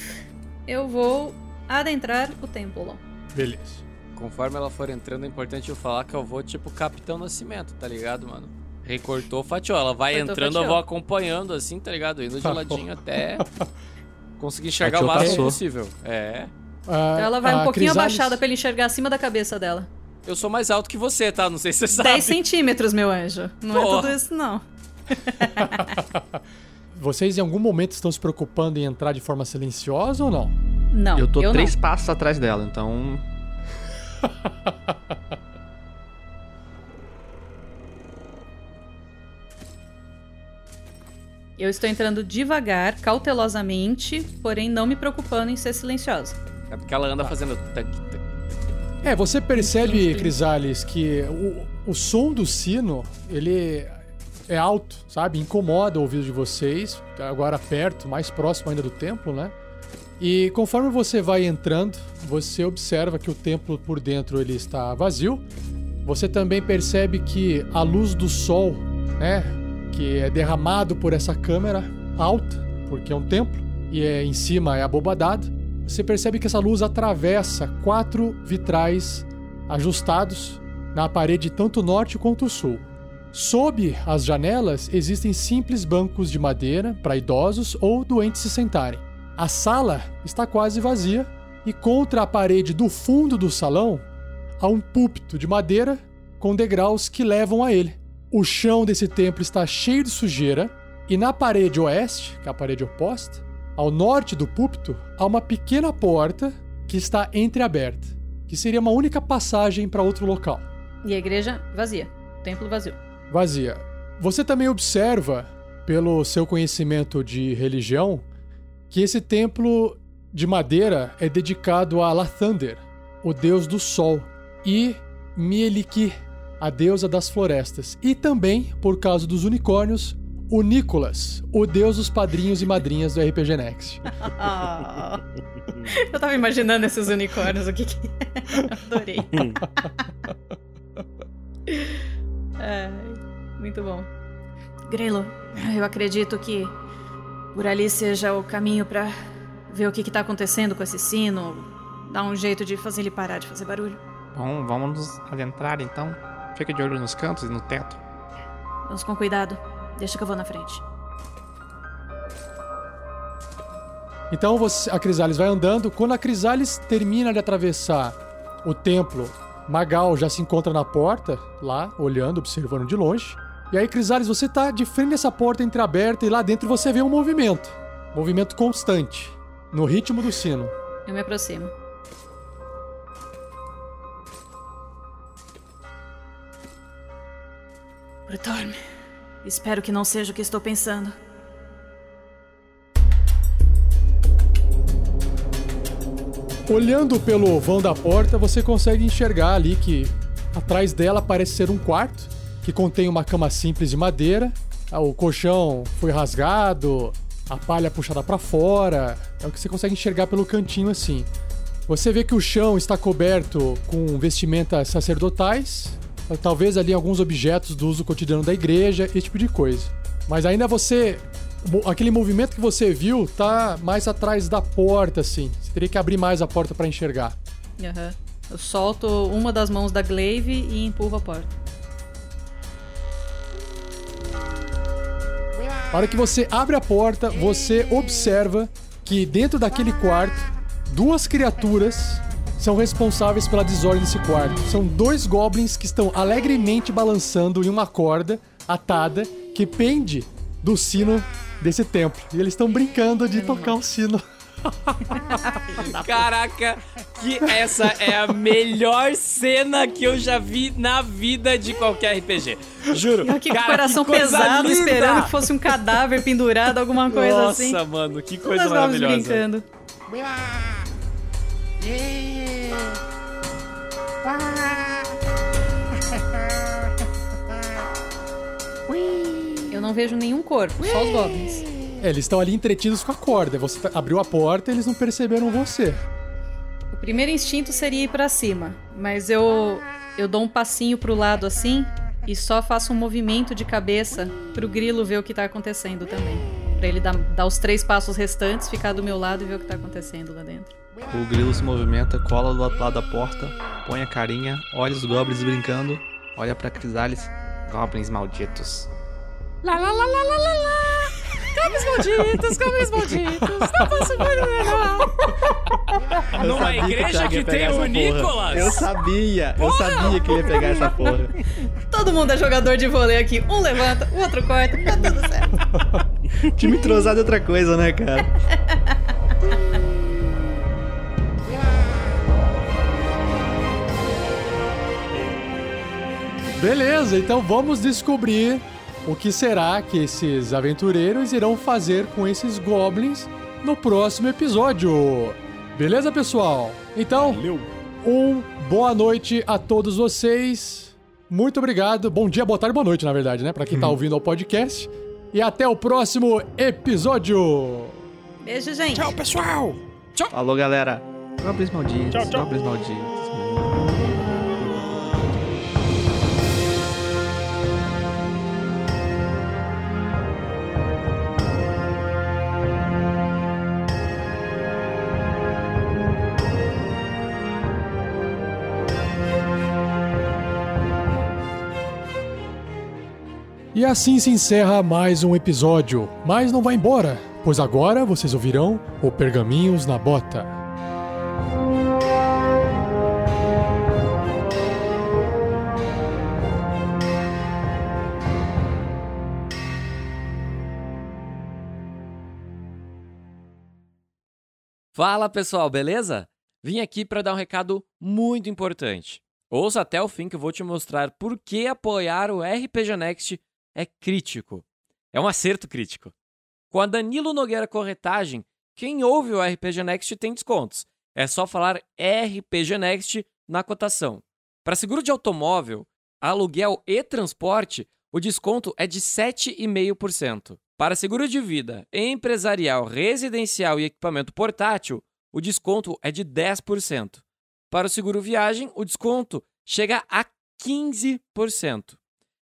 Speaker 6: eu vou adentrar o templo.
Speaker 1: Beleza.
Speaker 5: Conforme ela for entrando, é importante eu falar que eu vou tipo Capitão Nascimento, tá ligado, mano? Recortou, fatiou. Ela vai
Speaker 6: Cortou,
Speaker 5: entrando, eu
Speaker 6: fatiou.
Speaker 5: vou acompanhando assim, tá ligado? Indo de
Speaker 1: Tá
Speaker 5: ladinho até conseguir enxergar
Speaker 4: Fatiou,
Speaker 5: o máximo
Speaker 4: passou.
Speaker 5: possível. É.
Speaker 1: Ah,
Speaker 6: Então ela vai um pouquinho
Speaker 1: Crisales-
Speaker 6: abaixada pra ele enxergar acima da cabeça dela.
Speaker 5: Eu sou mais alto que você, tá? Não sei se você sabe.
Speaker 6: 10 centímetros, meu anjo. Não é
Speaker 5: Porra.
Speaker 6: tudo isso, não.
Speaker 1: Vocês em algum momento estão se preocupando em entrar de forma silenciosa ou não?
Speaker 6: Não,
Speaker 9: eu tô
Speaker 6: eu
Speaker 9: três
Speaker 6: não.
Speaker 9: passos atrás dela, então.
Speaker 6: Eu estou entrando devagar, cautelosamente, porém não me preocupando em ser silenciosa.
Speaker 5: É porque ela anda fazendo. tac, tac.
Speaker 1: É, você percebe. Crisales, que o, o som do sino, ele é alto, sabe? Incomoda o ouvido de vocês, agora perto, mais próximo ainda do templo, né? E conforme você vai entrando, você observa que o templo por dentro ele está vazio. Você também percebe que a luz do sol, né, que é derramado por essa câmera alta, porque é um templo e é em cima é abobadado, você percebe que essa luz atravessa quatro vitrais ajustados na parede tanto norte quanto sul. Sob as janelas existem simples bancos de madeira para idosos ou doentes se sentarem. A sala está quase vazia e contra a parede do fundo do salão há um púlpito de madeira com degraus que levam a ele. O chão desse templo está cheio de sujeira e na parede oeste, que é a parede oposta, ao norte do púlpito, há uma pequena porta que está entreaberta, que seria uma única passagem para outro local.
Speaker 6: E a igreja vazia. O templo vazio.
Speaker 1: Vazia. Você também observa, pelo seu conhecimento de religião, que esse templo de madeira é dedicado a Lathander, o deus do sol, e Mieliki, a deusa das florestas, e também, por causa dos unicórnios, o Nicolas, o deus dos padrinhos e madrinhas do RPG Next.
Speaker 6: Ah. Eu tava imaginando esses unicórnios, o que que é? Adorei. Ai, muito bom. Grilo, eu acredito que por ali seja o caminho pra ver o que que tá acontecendo com esse sino, dar um jeito de fazer ele parar de fazer barulho.
Speaker 9: Bom, vamos nos adentrar então. Fica de olho nos cantos e no teto.
Speaker 6: Vamos com cuidado. Deixa que eu vou na frente.
Speaker 1: Então você, a Crisales vai andando. Quando a Crisales termina de atravessar o templo, Magal já se encontra na porta, lá, olhando, observando de longe. E aí, Crisales, você tá de frente dessa porta entreaberta e lá dentro você vê um movimento. Movimento constante, no ritmo do sino.
Speaker 6: Eu me aproximo. Retorne. Espero que não seja o que estou pensando.
Speaker 1: Olhando pelo vão da porta, você consegue enxergar ali que atrás dela parece ser um quarto que contém uma cama simples de madeira. Ah, O colchão foi rasgado, a palha puxada pra fora. É o que você consegue enxergar pelo cantinho assim. Você vê que o chão está coberto com vestimentas sacerdotais, talvez ali alguns objetos do uso cotidiano da igreja, esse tipo de coisa. Mas ainda você. Aquele movimento que você viu tá mais atrás da porta, assim. Você teria que abrir mais a porta pra enxergar.
Speaker 6: Aham. Eu solto uma das mãos da Glaive e empurro a porta.
Speaker 1: A hora que você abre a porta, você observa que dentro daquele quarto, duas criaturas são responsáveis pela desordem desse quarto. São dois goblins que estão alegremente balançando em uma corda atada que pende do sino desse templo. E eles estão brincando de tocar o sino.
Speaker 5: Caraca, que essa é a melhor cena que eu já vi na vida de qualquer RPG. Juro.
Speaker 6: Eu o
Speaker 5: Cara,
Speaker 6: coração
Speaker 5: que coisa
Speaker 6: pesado,
Speaker 5: linda!
Speaker 6: esperando que fosse um cadáver pendurado, alguma coisa
Speaker 5: Nossa,
Speaker 6: assim.
Speaker 5: mano, que
Speaker 6: Todas
Speaker 5: coisa
Speaker 6: goblins
Speaker 5: maravilhosa.
Speaker 6: brincando. Eu não vejo nenhum corpo, só os goblins.
Speaker 1: É, eles estão ali entretidos com a corda. Você tá- abriu a porta e eles não perceberam você.
Speaker 6: O primeiro instinto seria ir pra cima, mas eu eu dou um passinho pro lado assim e só faço um movimento de cabeça pro grilo ver o que tá acontecendo também. Pra ele dar, dar os três passos restantes, ficar do meu lado e ver o que tá acontecendo lá dentro.
Speaker 4: O grilo se movimenta, cola do outro lado da porta, põe a carinha, olha os goblins brincando, olha pra Crisalis.
Speaker 9: Goblins malditos.
Speaker 5: Lá, lá, lá, lá, lá, lá, lá. Goblins malditos, goblins malditos. Não posso
Speaker 4: Eu
Speaker 5: Numa
Speaker 4: sabia
Speaker 5: igreja que
Speaker 4: pegar
Speaker 5: tem
Speaker 4: essa
Speaker 5: o
Speaker 4: porra.
Speaker 5: Nicolas.
Speaker 4: Eu sabia, eu sabia que ele ia pegar essa porra.
Speaker 6: Todo mundo é jogador de vôlei aqui. Um levanta, o outro corta, tá tudo certo.
Speaker 4: Time entrosado é outra coisa, né, cara?
Speaker 1: Beleza, então vamos descobrir o que será que esses aventureiros irão fazer com esses goblins no próximo episódio. Beleza, pessoal? Então,
Speaker 7: Valeu.
Speaker 1: um boa noite a todos vocês. Muito obrigado. Bom dia, boa tarde, boa noite, na verdade, né? Pra quem tá ouvindo o podcast. E até o próximo episódio.
Speaker 6: Beijo, gente.
Speaker 7: Tchau, pessoal.
Speaker 4: Falou, galera. Goblins malditos,
Speaker 7: Tchau, tchau.
Speaker 4: goblins malditos.
Speaker 1: E assim se encerra mais um episódio. Mas não vai embora, pois agora vocês ouvirão o Pergaminhos na Bota.
Speaker 5: Fala pessoal, beleza? Vim aqui para dar um recado muito importante. Ouça até o fim que eu vou te mostrar por que apoiar o RPG Next é crítico. É um acerto crítico. Com a Danilo Nogueira Corretagem, quem ouve o RPG Next tem descontos. É só falar RPG Next na cotação. Para seguro de automóvel, aluguel e transporte, o desconto é de 7,5%. Para seguro de vida, empresarial, residencial e equipamento portátil, o desconto é de 10%. Para o seguro viagem, o desconto chega a 15%.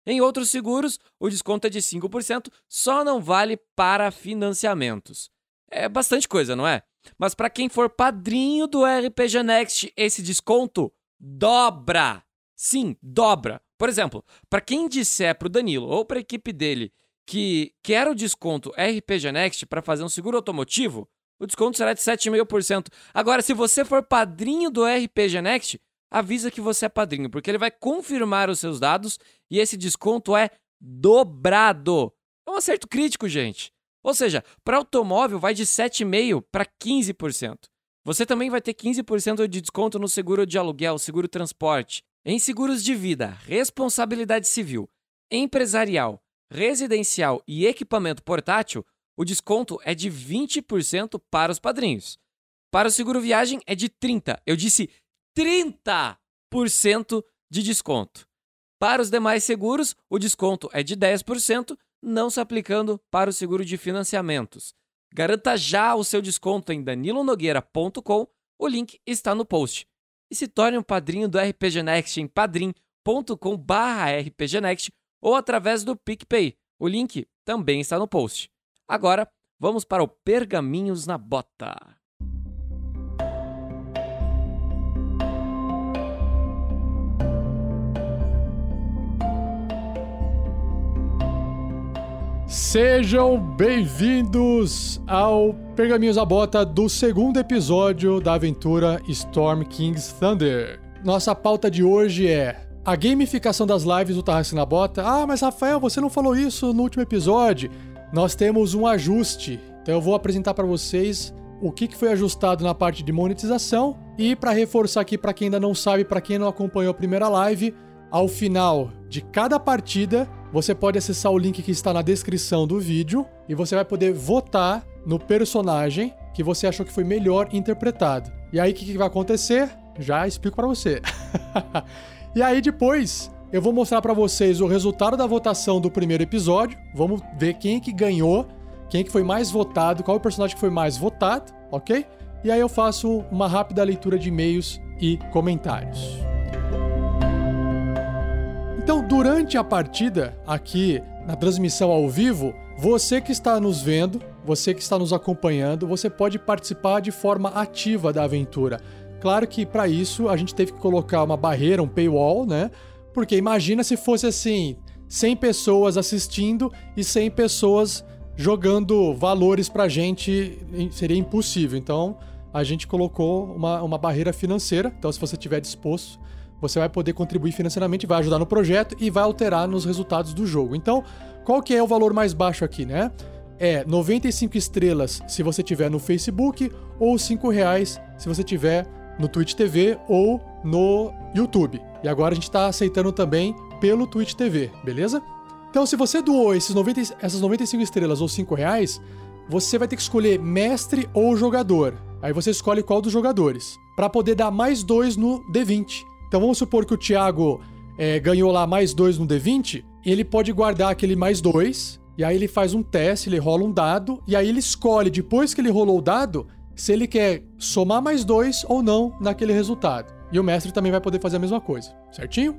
Speaker 5: Em outros seguros, o desconto é de 5%, só não vale para financiamentos. É bastante coisa, não é? Mas para quem for padrinho do RPG Next, esse desconto dobra. Sim, dobra. Por exemplo, para quem disser para o Danilo ou para a equipe dele que quer o desconto RPG Next para fazer um seguro automotivo, o desconto será de 7,5%. Agora, se você for padrinho do RPG Next, avisa que você é padrinho, porque ele vai confirmar os seus dados e esse desconto é dobrado. É um acerto crítico, gente. Ou seja, para automóvel vai de 7,5% para 15%. Você também vai ter 15% de desconto no seguro de aluguel, seguro transporte, em seguros de vida, responsabilidade civil, empresarial, residencial e equipamento portátil, o desconto é de 20% para os padrinhos. Para o seguro viagem é de 30. Eu disse 30% de desconto. Para os demais seguros, o desconto é de 10%, não se aplicando para o seguro de financiamentos. Garanta já o seu desconto em danilonogueira.com, o link está no post. E se torne um padrinho do RPG Next em padrim.com/rpgnext ou através do PicPay. O link também está no post. Agora, vamos para o Pergaminhos na Bota.
Speaker 1: Sejam bem-vindos ao Pergaminhos à Bota do segundo episódio da aventura Storm King's Thunder. Nossa pauta de hoje é a gamificação das lives do Tarrasque na Bota. Ah, mas Rafael, você não falou isso no último episódio. Nós temos um ajuste. Então eu vou apresentar para vocês o que foi ajustado na parte de monetização e para reforçar aqui para quem ainda não sabe, para quem não acompanhou a primeira live, ao final de cada partida, você pode acessar o link que está na descrição do vídeo e você vai poder votar no personagem que você achou que foi melhor interpretado. E aí o que, que vai acontecer? Já explico para você. e aí depois eu vou mostrar para vocês o resultado da votação do primeiro episódio. Vamos ver quem que ganhou, quem que foi mais votado, qual o personagem que foi mais votado, ok? E aí eu faço uma rápida leitura de e-mails e comentários. Então, durante a partida, aqui na transmissão ao vivo, você que está nos vendo, você que está nos acompanhando, você pode participar de forma ativa da aventura. Claro que para isso a gente teve que colocar uma barreira, um paywall, né? Porque imagina se fosse assim, 100 pessoas assistindo e 100 pessoas jogando valores pra gente, seria impossível. Então, a gente colocou uma, uma barreira financeira. Então, se você estiver disposto, você vai poder contribuir financeiramente, vai ajudar no projeto e vai alterar nos resultados do jogo. Então, qual que é o valor mais baixo aqui, né? É 95 estrelas se você tiver no Facebook ou 5 reais se você tiver no Twitch TV ou no YouTube. E agora a gente está aceitando também pelo Twitch TV, beleza? Então, se você doou esses 90, essas 95 estrelas ou 5 reais, você vai ter que escolher mestre ou jogador. Aí você escolhe qual dos jogadores, para poder dar mais dois no D20. Então vamos supor que o Thiago é, ganhou lá mais dois no D20, e ele pode guardar aquele mais dois, e aí ele faz um teste, ele rola um dado, e aí ele escolhe, depois que ele rolou o dado, se ele quer somar mais dois ou não naquele resultado. E o mestre também vai poder fazer a mesma coisa, certinho?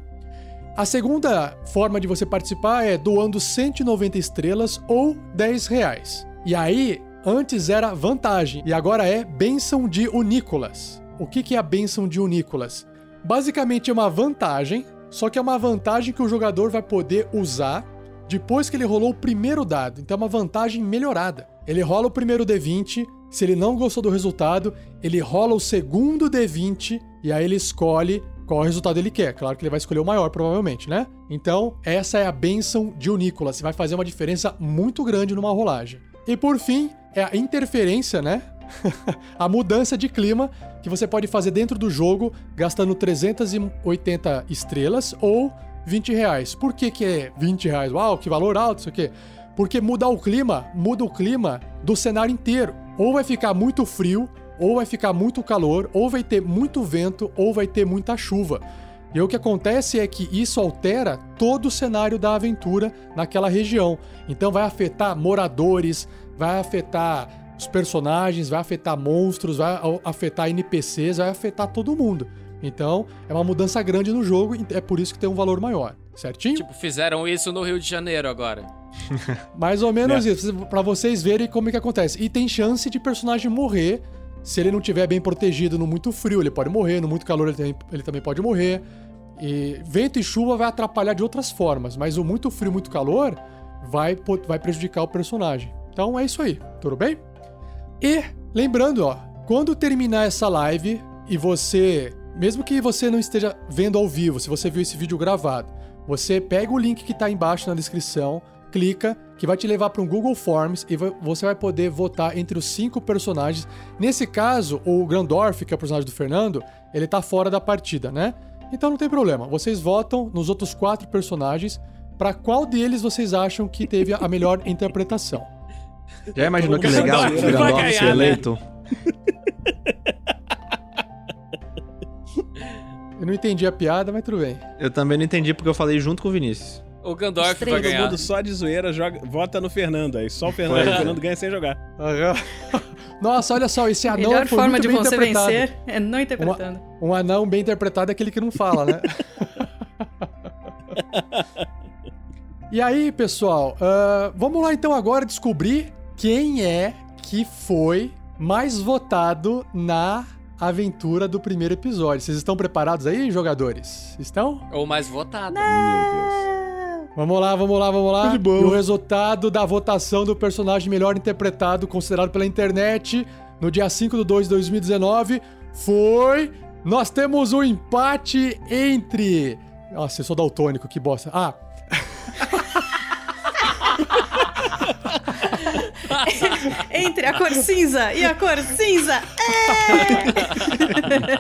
Speaker 1: A segunda forma de você participar é doando 190 estrelas ou 10 reais. E aí, antes era vantagem, e agora é benção de Unícolas. O que, é a benção de Unícolas? Basicamente é uma vantagem, só que é uma vantagem que o jogador vai poder usar depois que ele rolou o primeiro dado. Então é uma vantagem melhorada. Ele rola o primeiro D20, se ele não gostou do resultado, ele rola o segundo D20 e aí ele escolhe qual resultado ele quer. Claro que ele vai escolher o maior, provavelmente, né? Então, essa é a benção de Unícola. Você vai fazer uma diferença muito grande numa rolagem. E por fim, é a interferência, né? a mudança de clima que você pode fazer dentro do jogo gastando 380 estrelas ou 20 reais. Por que, que é 20 reais? Uau, que valor alto isso aqui. Porque mudar o clima, muda o clima do cenário inteiro. Ou vai ficar muito frio, ou vai ficar muito calor, ou vai ter muito vento, ou vai ter muita chuva. E o que acontece é que isso altera todo o cenário da aventura naquela região. Então vai afetar moradores, vai afetar os personagens, vai afetar monstros, vai afetar NPCs, vai afetar todo mundo. Então, é uma mudança grande no jogo e é por isso que tem um valor maior, certinho?
Speaker 5: Tipo, fizeram isso no Rio de Janeiro agora.
Speaker 1: Mais ou menos é. isso, para vocês verem como é que acontece. E tem chance de personagem morrer se ele não tiver bem protegido no muito frio, ele pode morrer, no muito calor ele, tem, ele também pode morrer. E vento e chuva vai atrapalhar de outras formas, mas o muito frio, muito calor vai, vai prejudicar o personagem. Então é isso aí, tudo bem? E lembrando, ó, quando terminar essa live e você, mesmo que você não esteja vendo ao vivo, se você viu esse vídeo gravado, você pega o link que está embaixo na descrição, clica, que vai te levar para um Google Forms e você vai poder votar entre os cinco personagens. Nesse caso, o Grandorf, que é o personagem do Fernando, ele tá fora da partida, né? Então não tem problema. Vocês votam nos outros quatro personagens para qual deles vocês acham que teve a melhor interpretação.
Speaker 4: Já imaginou que legal o Grandorf ser eleito?
Speaker 1: Eu não entendi a piada, mas tudo bem.
Speaker 4: Eu também não entendi porque eu falei junto com o Vinícius.
Speaker 5: O Gandorf vai ganhar.
Speaker 7: Todo mundo só de zoeira joga, vota no Fernando. Aí só o Fernando, o é. Fernando ganha sem jogar.
Speaker 1: Nossa, olha só, esse anão
Speaker 6: Melhor
Speaker 1: foi
Speaker 6: forma de você vencer é não interpretando.
Speaker 1: Um, um anão bem interpretado é aquele que não fala, né? e aí, pessoal, uh, vamos lá então agora descobrir quem é que foi mais votado na aventura do primeiro episódio. Vocês estão preparados aí, jogadores? Estão?
Speaker 5: Ou mais votado.
Speaker 7: Meu Deus.
Speaker 1: Vamos lá, vamos lá, vamos lá.
Speaker 7: Bom.
Speaker 1: E o resultado da votação do personagem melhor interpretado, considerado pela internet, no dia 5 de 2 de 2019, foi. Nós temos um empate entre. Nossa, eu sou daltônico, que bosta. Ah,
Speaker 6: Entre a cor cinza e a cor cinza.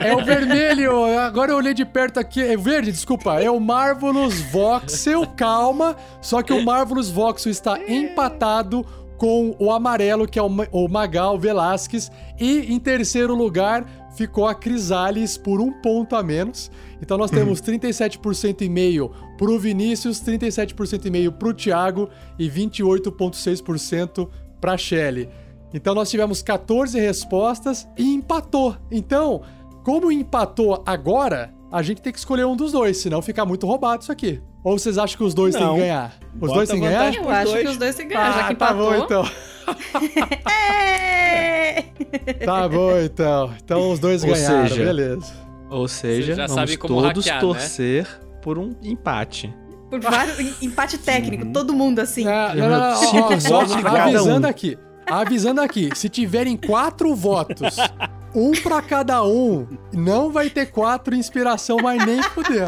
Speaker 1: é o vermelho. Agora eu olhei de perto aqui. É verde, desculpa. É o Marvelous Voxel. Calma. Só que o Marvelous Voxel está empatado com o amarelo, que é o Magal Velasquez. E em terceiro lugar ficou a Crisales por um ponto a menos. Então nós temos 37% e meio pro Vinícius, 37% e meio pro Thiago e 28,6% pra Shelly. Então nós tivemos 14 respostas e empatou. Então, como empatou agora, a gente tem que escolher um dos dois, senão fica muito roubado isso aqui. Ou vocês acham que os dois têm
Speaker 7: Não.
Speaker 1: que ganhar? Os
Speaker 7: Bota
Speaker 1: dois têm que ganhar?
Speaker 6: Eu acho
Speaker 7: dois.
Speaker 6: que os dois se ganham, já que
Speaker 1: tá
Speaker 6: empatou.
Speaker 1: bom então.
Speaker 6: É!
Speaker 1: Tá bom então. Então os dois
Speaker 4: Ou
Speaker 1: ganharam,
Speaker 4: seja,
Speaker 1: beleza.
Speaker 4: Ou seja,
Speaker 5: já
Speaker 4: vamos
Speaker 5: sabe como
Speaker 4: todos
Speaker 5: hackear, né?
Speaker 4: torcer por um empate.
Speaker 6: Por vários empate técnico, todo mundo assim.
Speaker 1: Ah, não, não, não,
Speaker 4: Cinco
Speaker 1: ó,
Speaker 4: de cada
Speaker 1: avisando
Speaker 4: um.
Speaker 1: aqui. Avisando aqui, se tiverem quatro votos, um pra cada um, não vai ter quatro inspiração, mas nem fudeu.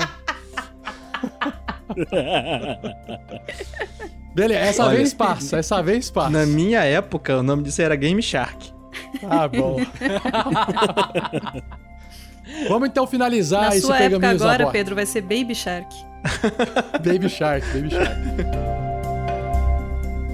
Speaker 1: Beleza, essa
Speaker 4: Olha,
Speaker 1: vez passa, essa vez passa.
Speaker 4: Na minha época, o nome disso era Game Shark.
Speaker 1: Tá bom. Vamos então finalizar
Speaker 6: Na
Speaker 1: esse
Speaker 6: sua época agora. Pedro, vai ser Baby Shark.
Speaker 1: Baby Shark, Baby Shark.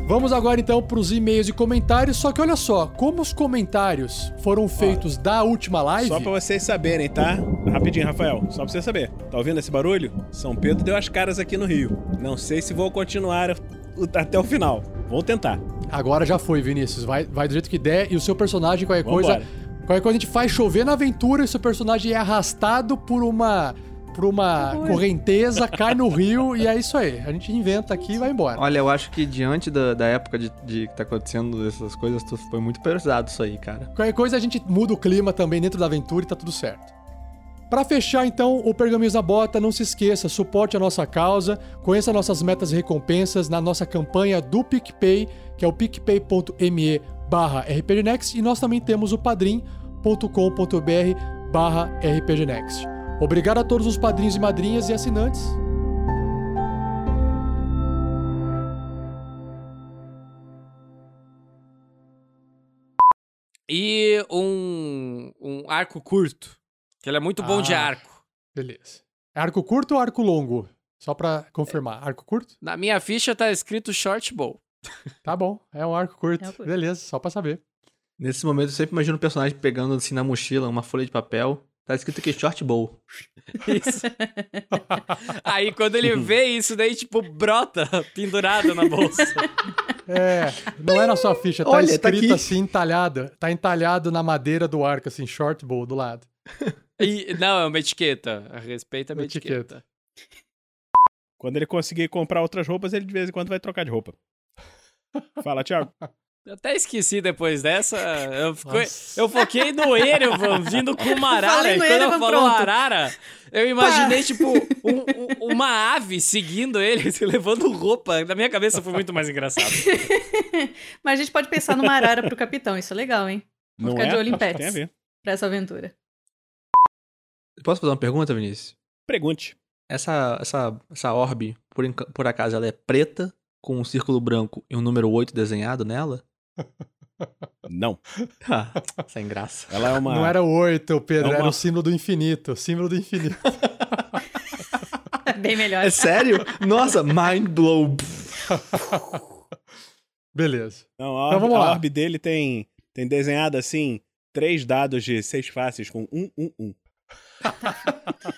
Speaker 1: Vamos agora então para os e-mails e comentários. Só que olha só, como os comentários foram feitos da última live.
Speaker 7: Só pra vocês saberem, tá? Rapidinho, Rafael. Só pra você saber. Tá ouvindo esse barulho? São Pedro deu as caras aqui no Rio. Não sei se vou continuar até o final. Vou tentar.
Speaker 1: Agora já foi, Vinícius. Vai, vai do jeito que der. E o seu personagem, qualquer
Speaker 7: Vambora.
Speaker 1: coisa. Qualquer coisa a gente faz chover na aventura e o seu personagem é arrastado por uma. Por uma correnteza, cai no rio e é isso aí. A gente inventa aqui e vai embora.
Speaker 4: Olha, eu acho que diante da, da época de, de que tá acontecendo essas coisas, tu- foi muito pesado isso aí, cara.
Speaker 1: Qualquer coisa a gente muda o clima também dentro da aventura e tá tudo certo. Pra fechar então o Pergaminhos na Bota, não se esqueça, suporte a nossa causa, conheça nossas metas e recompensas na nossa campanha do PicPay, que é o picpay.me barra rpgnext, e nós também temos o padrim.com.br barra rpgnext. Obrigado a todos os padrinhos e madrinhas e assinantes.
Speaker 5: E um, um arco curto. Que ele é muito bom de
Speaker 1: Ah.
Speaker 5: arco.
Speaker 1: Beleza. É arco curto ou arco longo? Só pra confirmar. Arco curto?
Speaker 5: Na minha ficha tá escrito short bow.
Speaker 1: Tá bom, é um arco curto.
Speaker 6: É um curto.
Speaker 1: Beleza, só pra saber.
Speaker 4: Nesse momento, eu sempre imagino o personagem pegando assim na mochila uma folha de papel. Tá escrito aqui short bow.
Speaker 5: Isso. Aí quando ele vê isso, daí tipo brota pendurado na bolsa.
Speaker 1: É, não é na sua ficha, tá
Speaker 4: Olha, tá
Speaker 1: escrito
Speaker 4: aqui.
Speaker 1: assim, entalhado. Tá entalhado na madeira do arco, assim, short bow do lado.
Speaker 5: E, não, é uma etiqueta. Respeita a minha
Speaker 1: Uma
Speaker 5: etiqueta.
Speaker 7: Quando ele conseguir comprar outras roupas, ele de vez em quando vai trocar de roupa. Fala, Thiago.
Speaker 5: Eu até esqueci depois dessa. Eu, fico- eu foquei no Erevan vindo com uma arara. E quando
Speaker 6: Erevan,
Speaker 5: falou
Speaker 6: pronto.
Speaker 5: arara, eu imaginei, tipo, um- um- uma ave seguindo ele, levando roupa. Na minha cabeça foi muito mais engraçado.
Speaker 6: Mas a gente pode pensar numa arara pro capitão, isso é legal, hein? Vou
Speaker 7: Não
Speaker 6: ficar
Speaker 7: é?
Speaker 6: de olho em
Speaker 7: Tem a
Speaker 6: pets
Speaker 7: ver.
Speaker 6: pra essa aventura.
Speaker 4: Posso fazer uma pergunta, Vinícius?
Speaker 7: Pergunte.
Speaker 4: Essa, essa, essa orbe, por, por acaso, ela é preta, com um círculo branco e um número 8 desenhado nela?
Speaker 7: Não.
Speaker 4: Ah, sem graça.
Speaker 7: Ela é uma.
Speaker 1: Não era o 8, Pedro,
Speaker 7: É uma-
Speaker 1: era o símbolo do infinito. Símbolo do infinito.
Speaker 6: É bem melhor.
Speaker 4: É sério? Nossa, mind blow.
Speaker 1: Beleza.
Speaker 7: Não, a,
Speaker 1: Então
Speaker 7: orbe,
Speaker 1: vamos
Speaker 7: a
Speaker 1: lá.
Speaker 7: orbe dele tem, tem desenhado assim três dados de seis faces com um, um, um.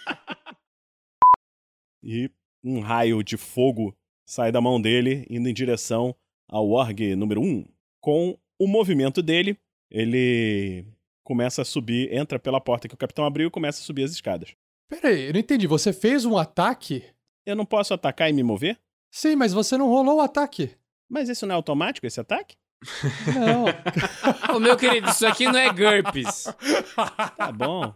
Speaker 7: e um raio de fogo sai da mão dele, indo em direção ao org número 1. Com o movimento dele, ele começa a subir, entra pela porta que o capitão abriu e começa a subir as escadas.
Speaker 1: Pera aí, eu não entendi. Você fez um ataque?
Speaker 7: Eu não posso atacar e me mover?
Speaker 1: Sim, mas você não rolou o ataque.
Speaker 7: Mas isso não é automático, esse ataque?
Speaker 1: Não.
Speaker 5: Ô, meu querido, isso aqui não é GURPS.
Speaker 7: Tá bom.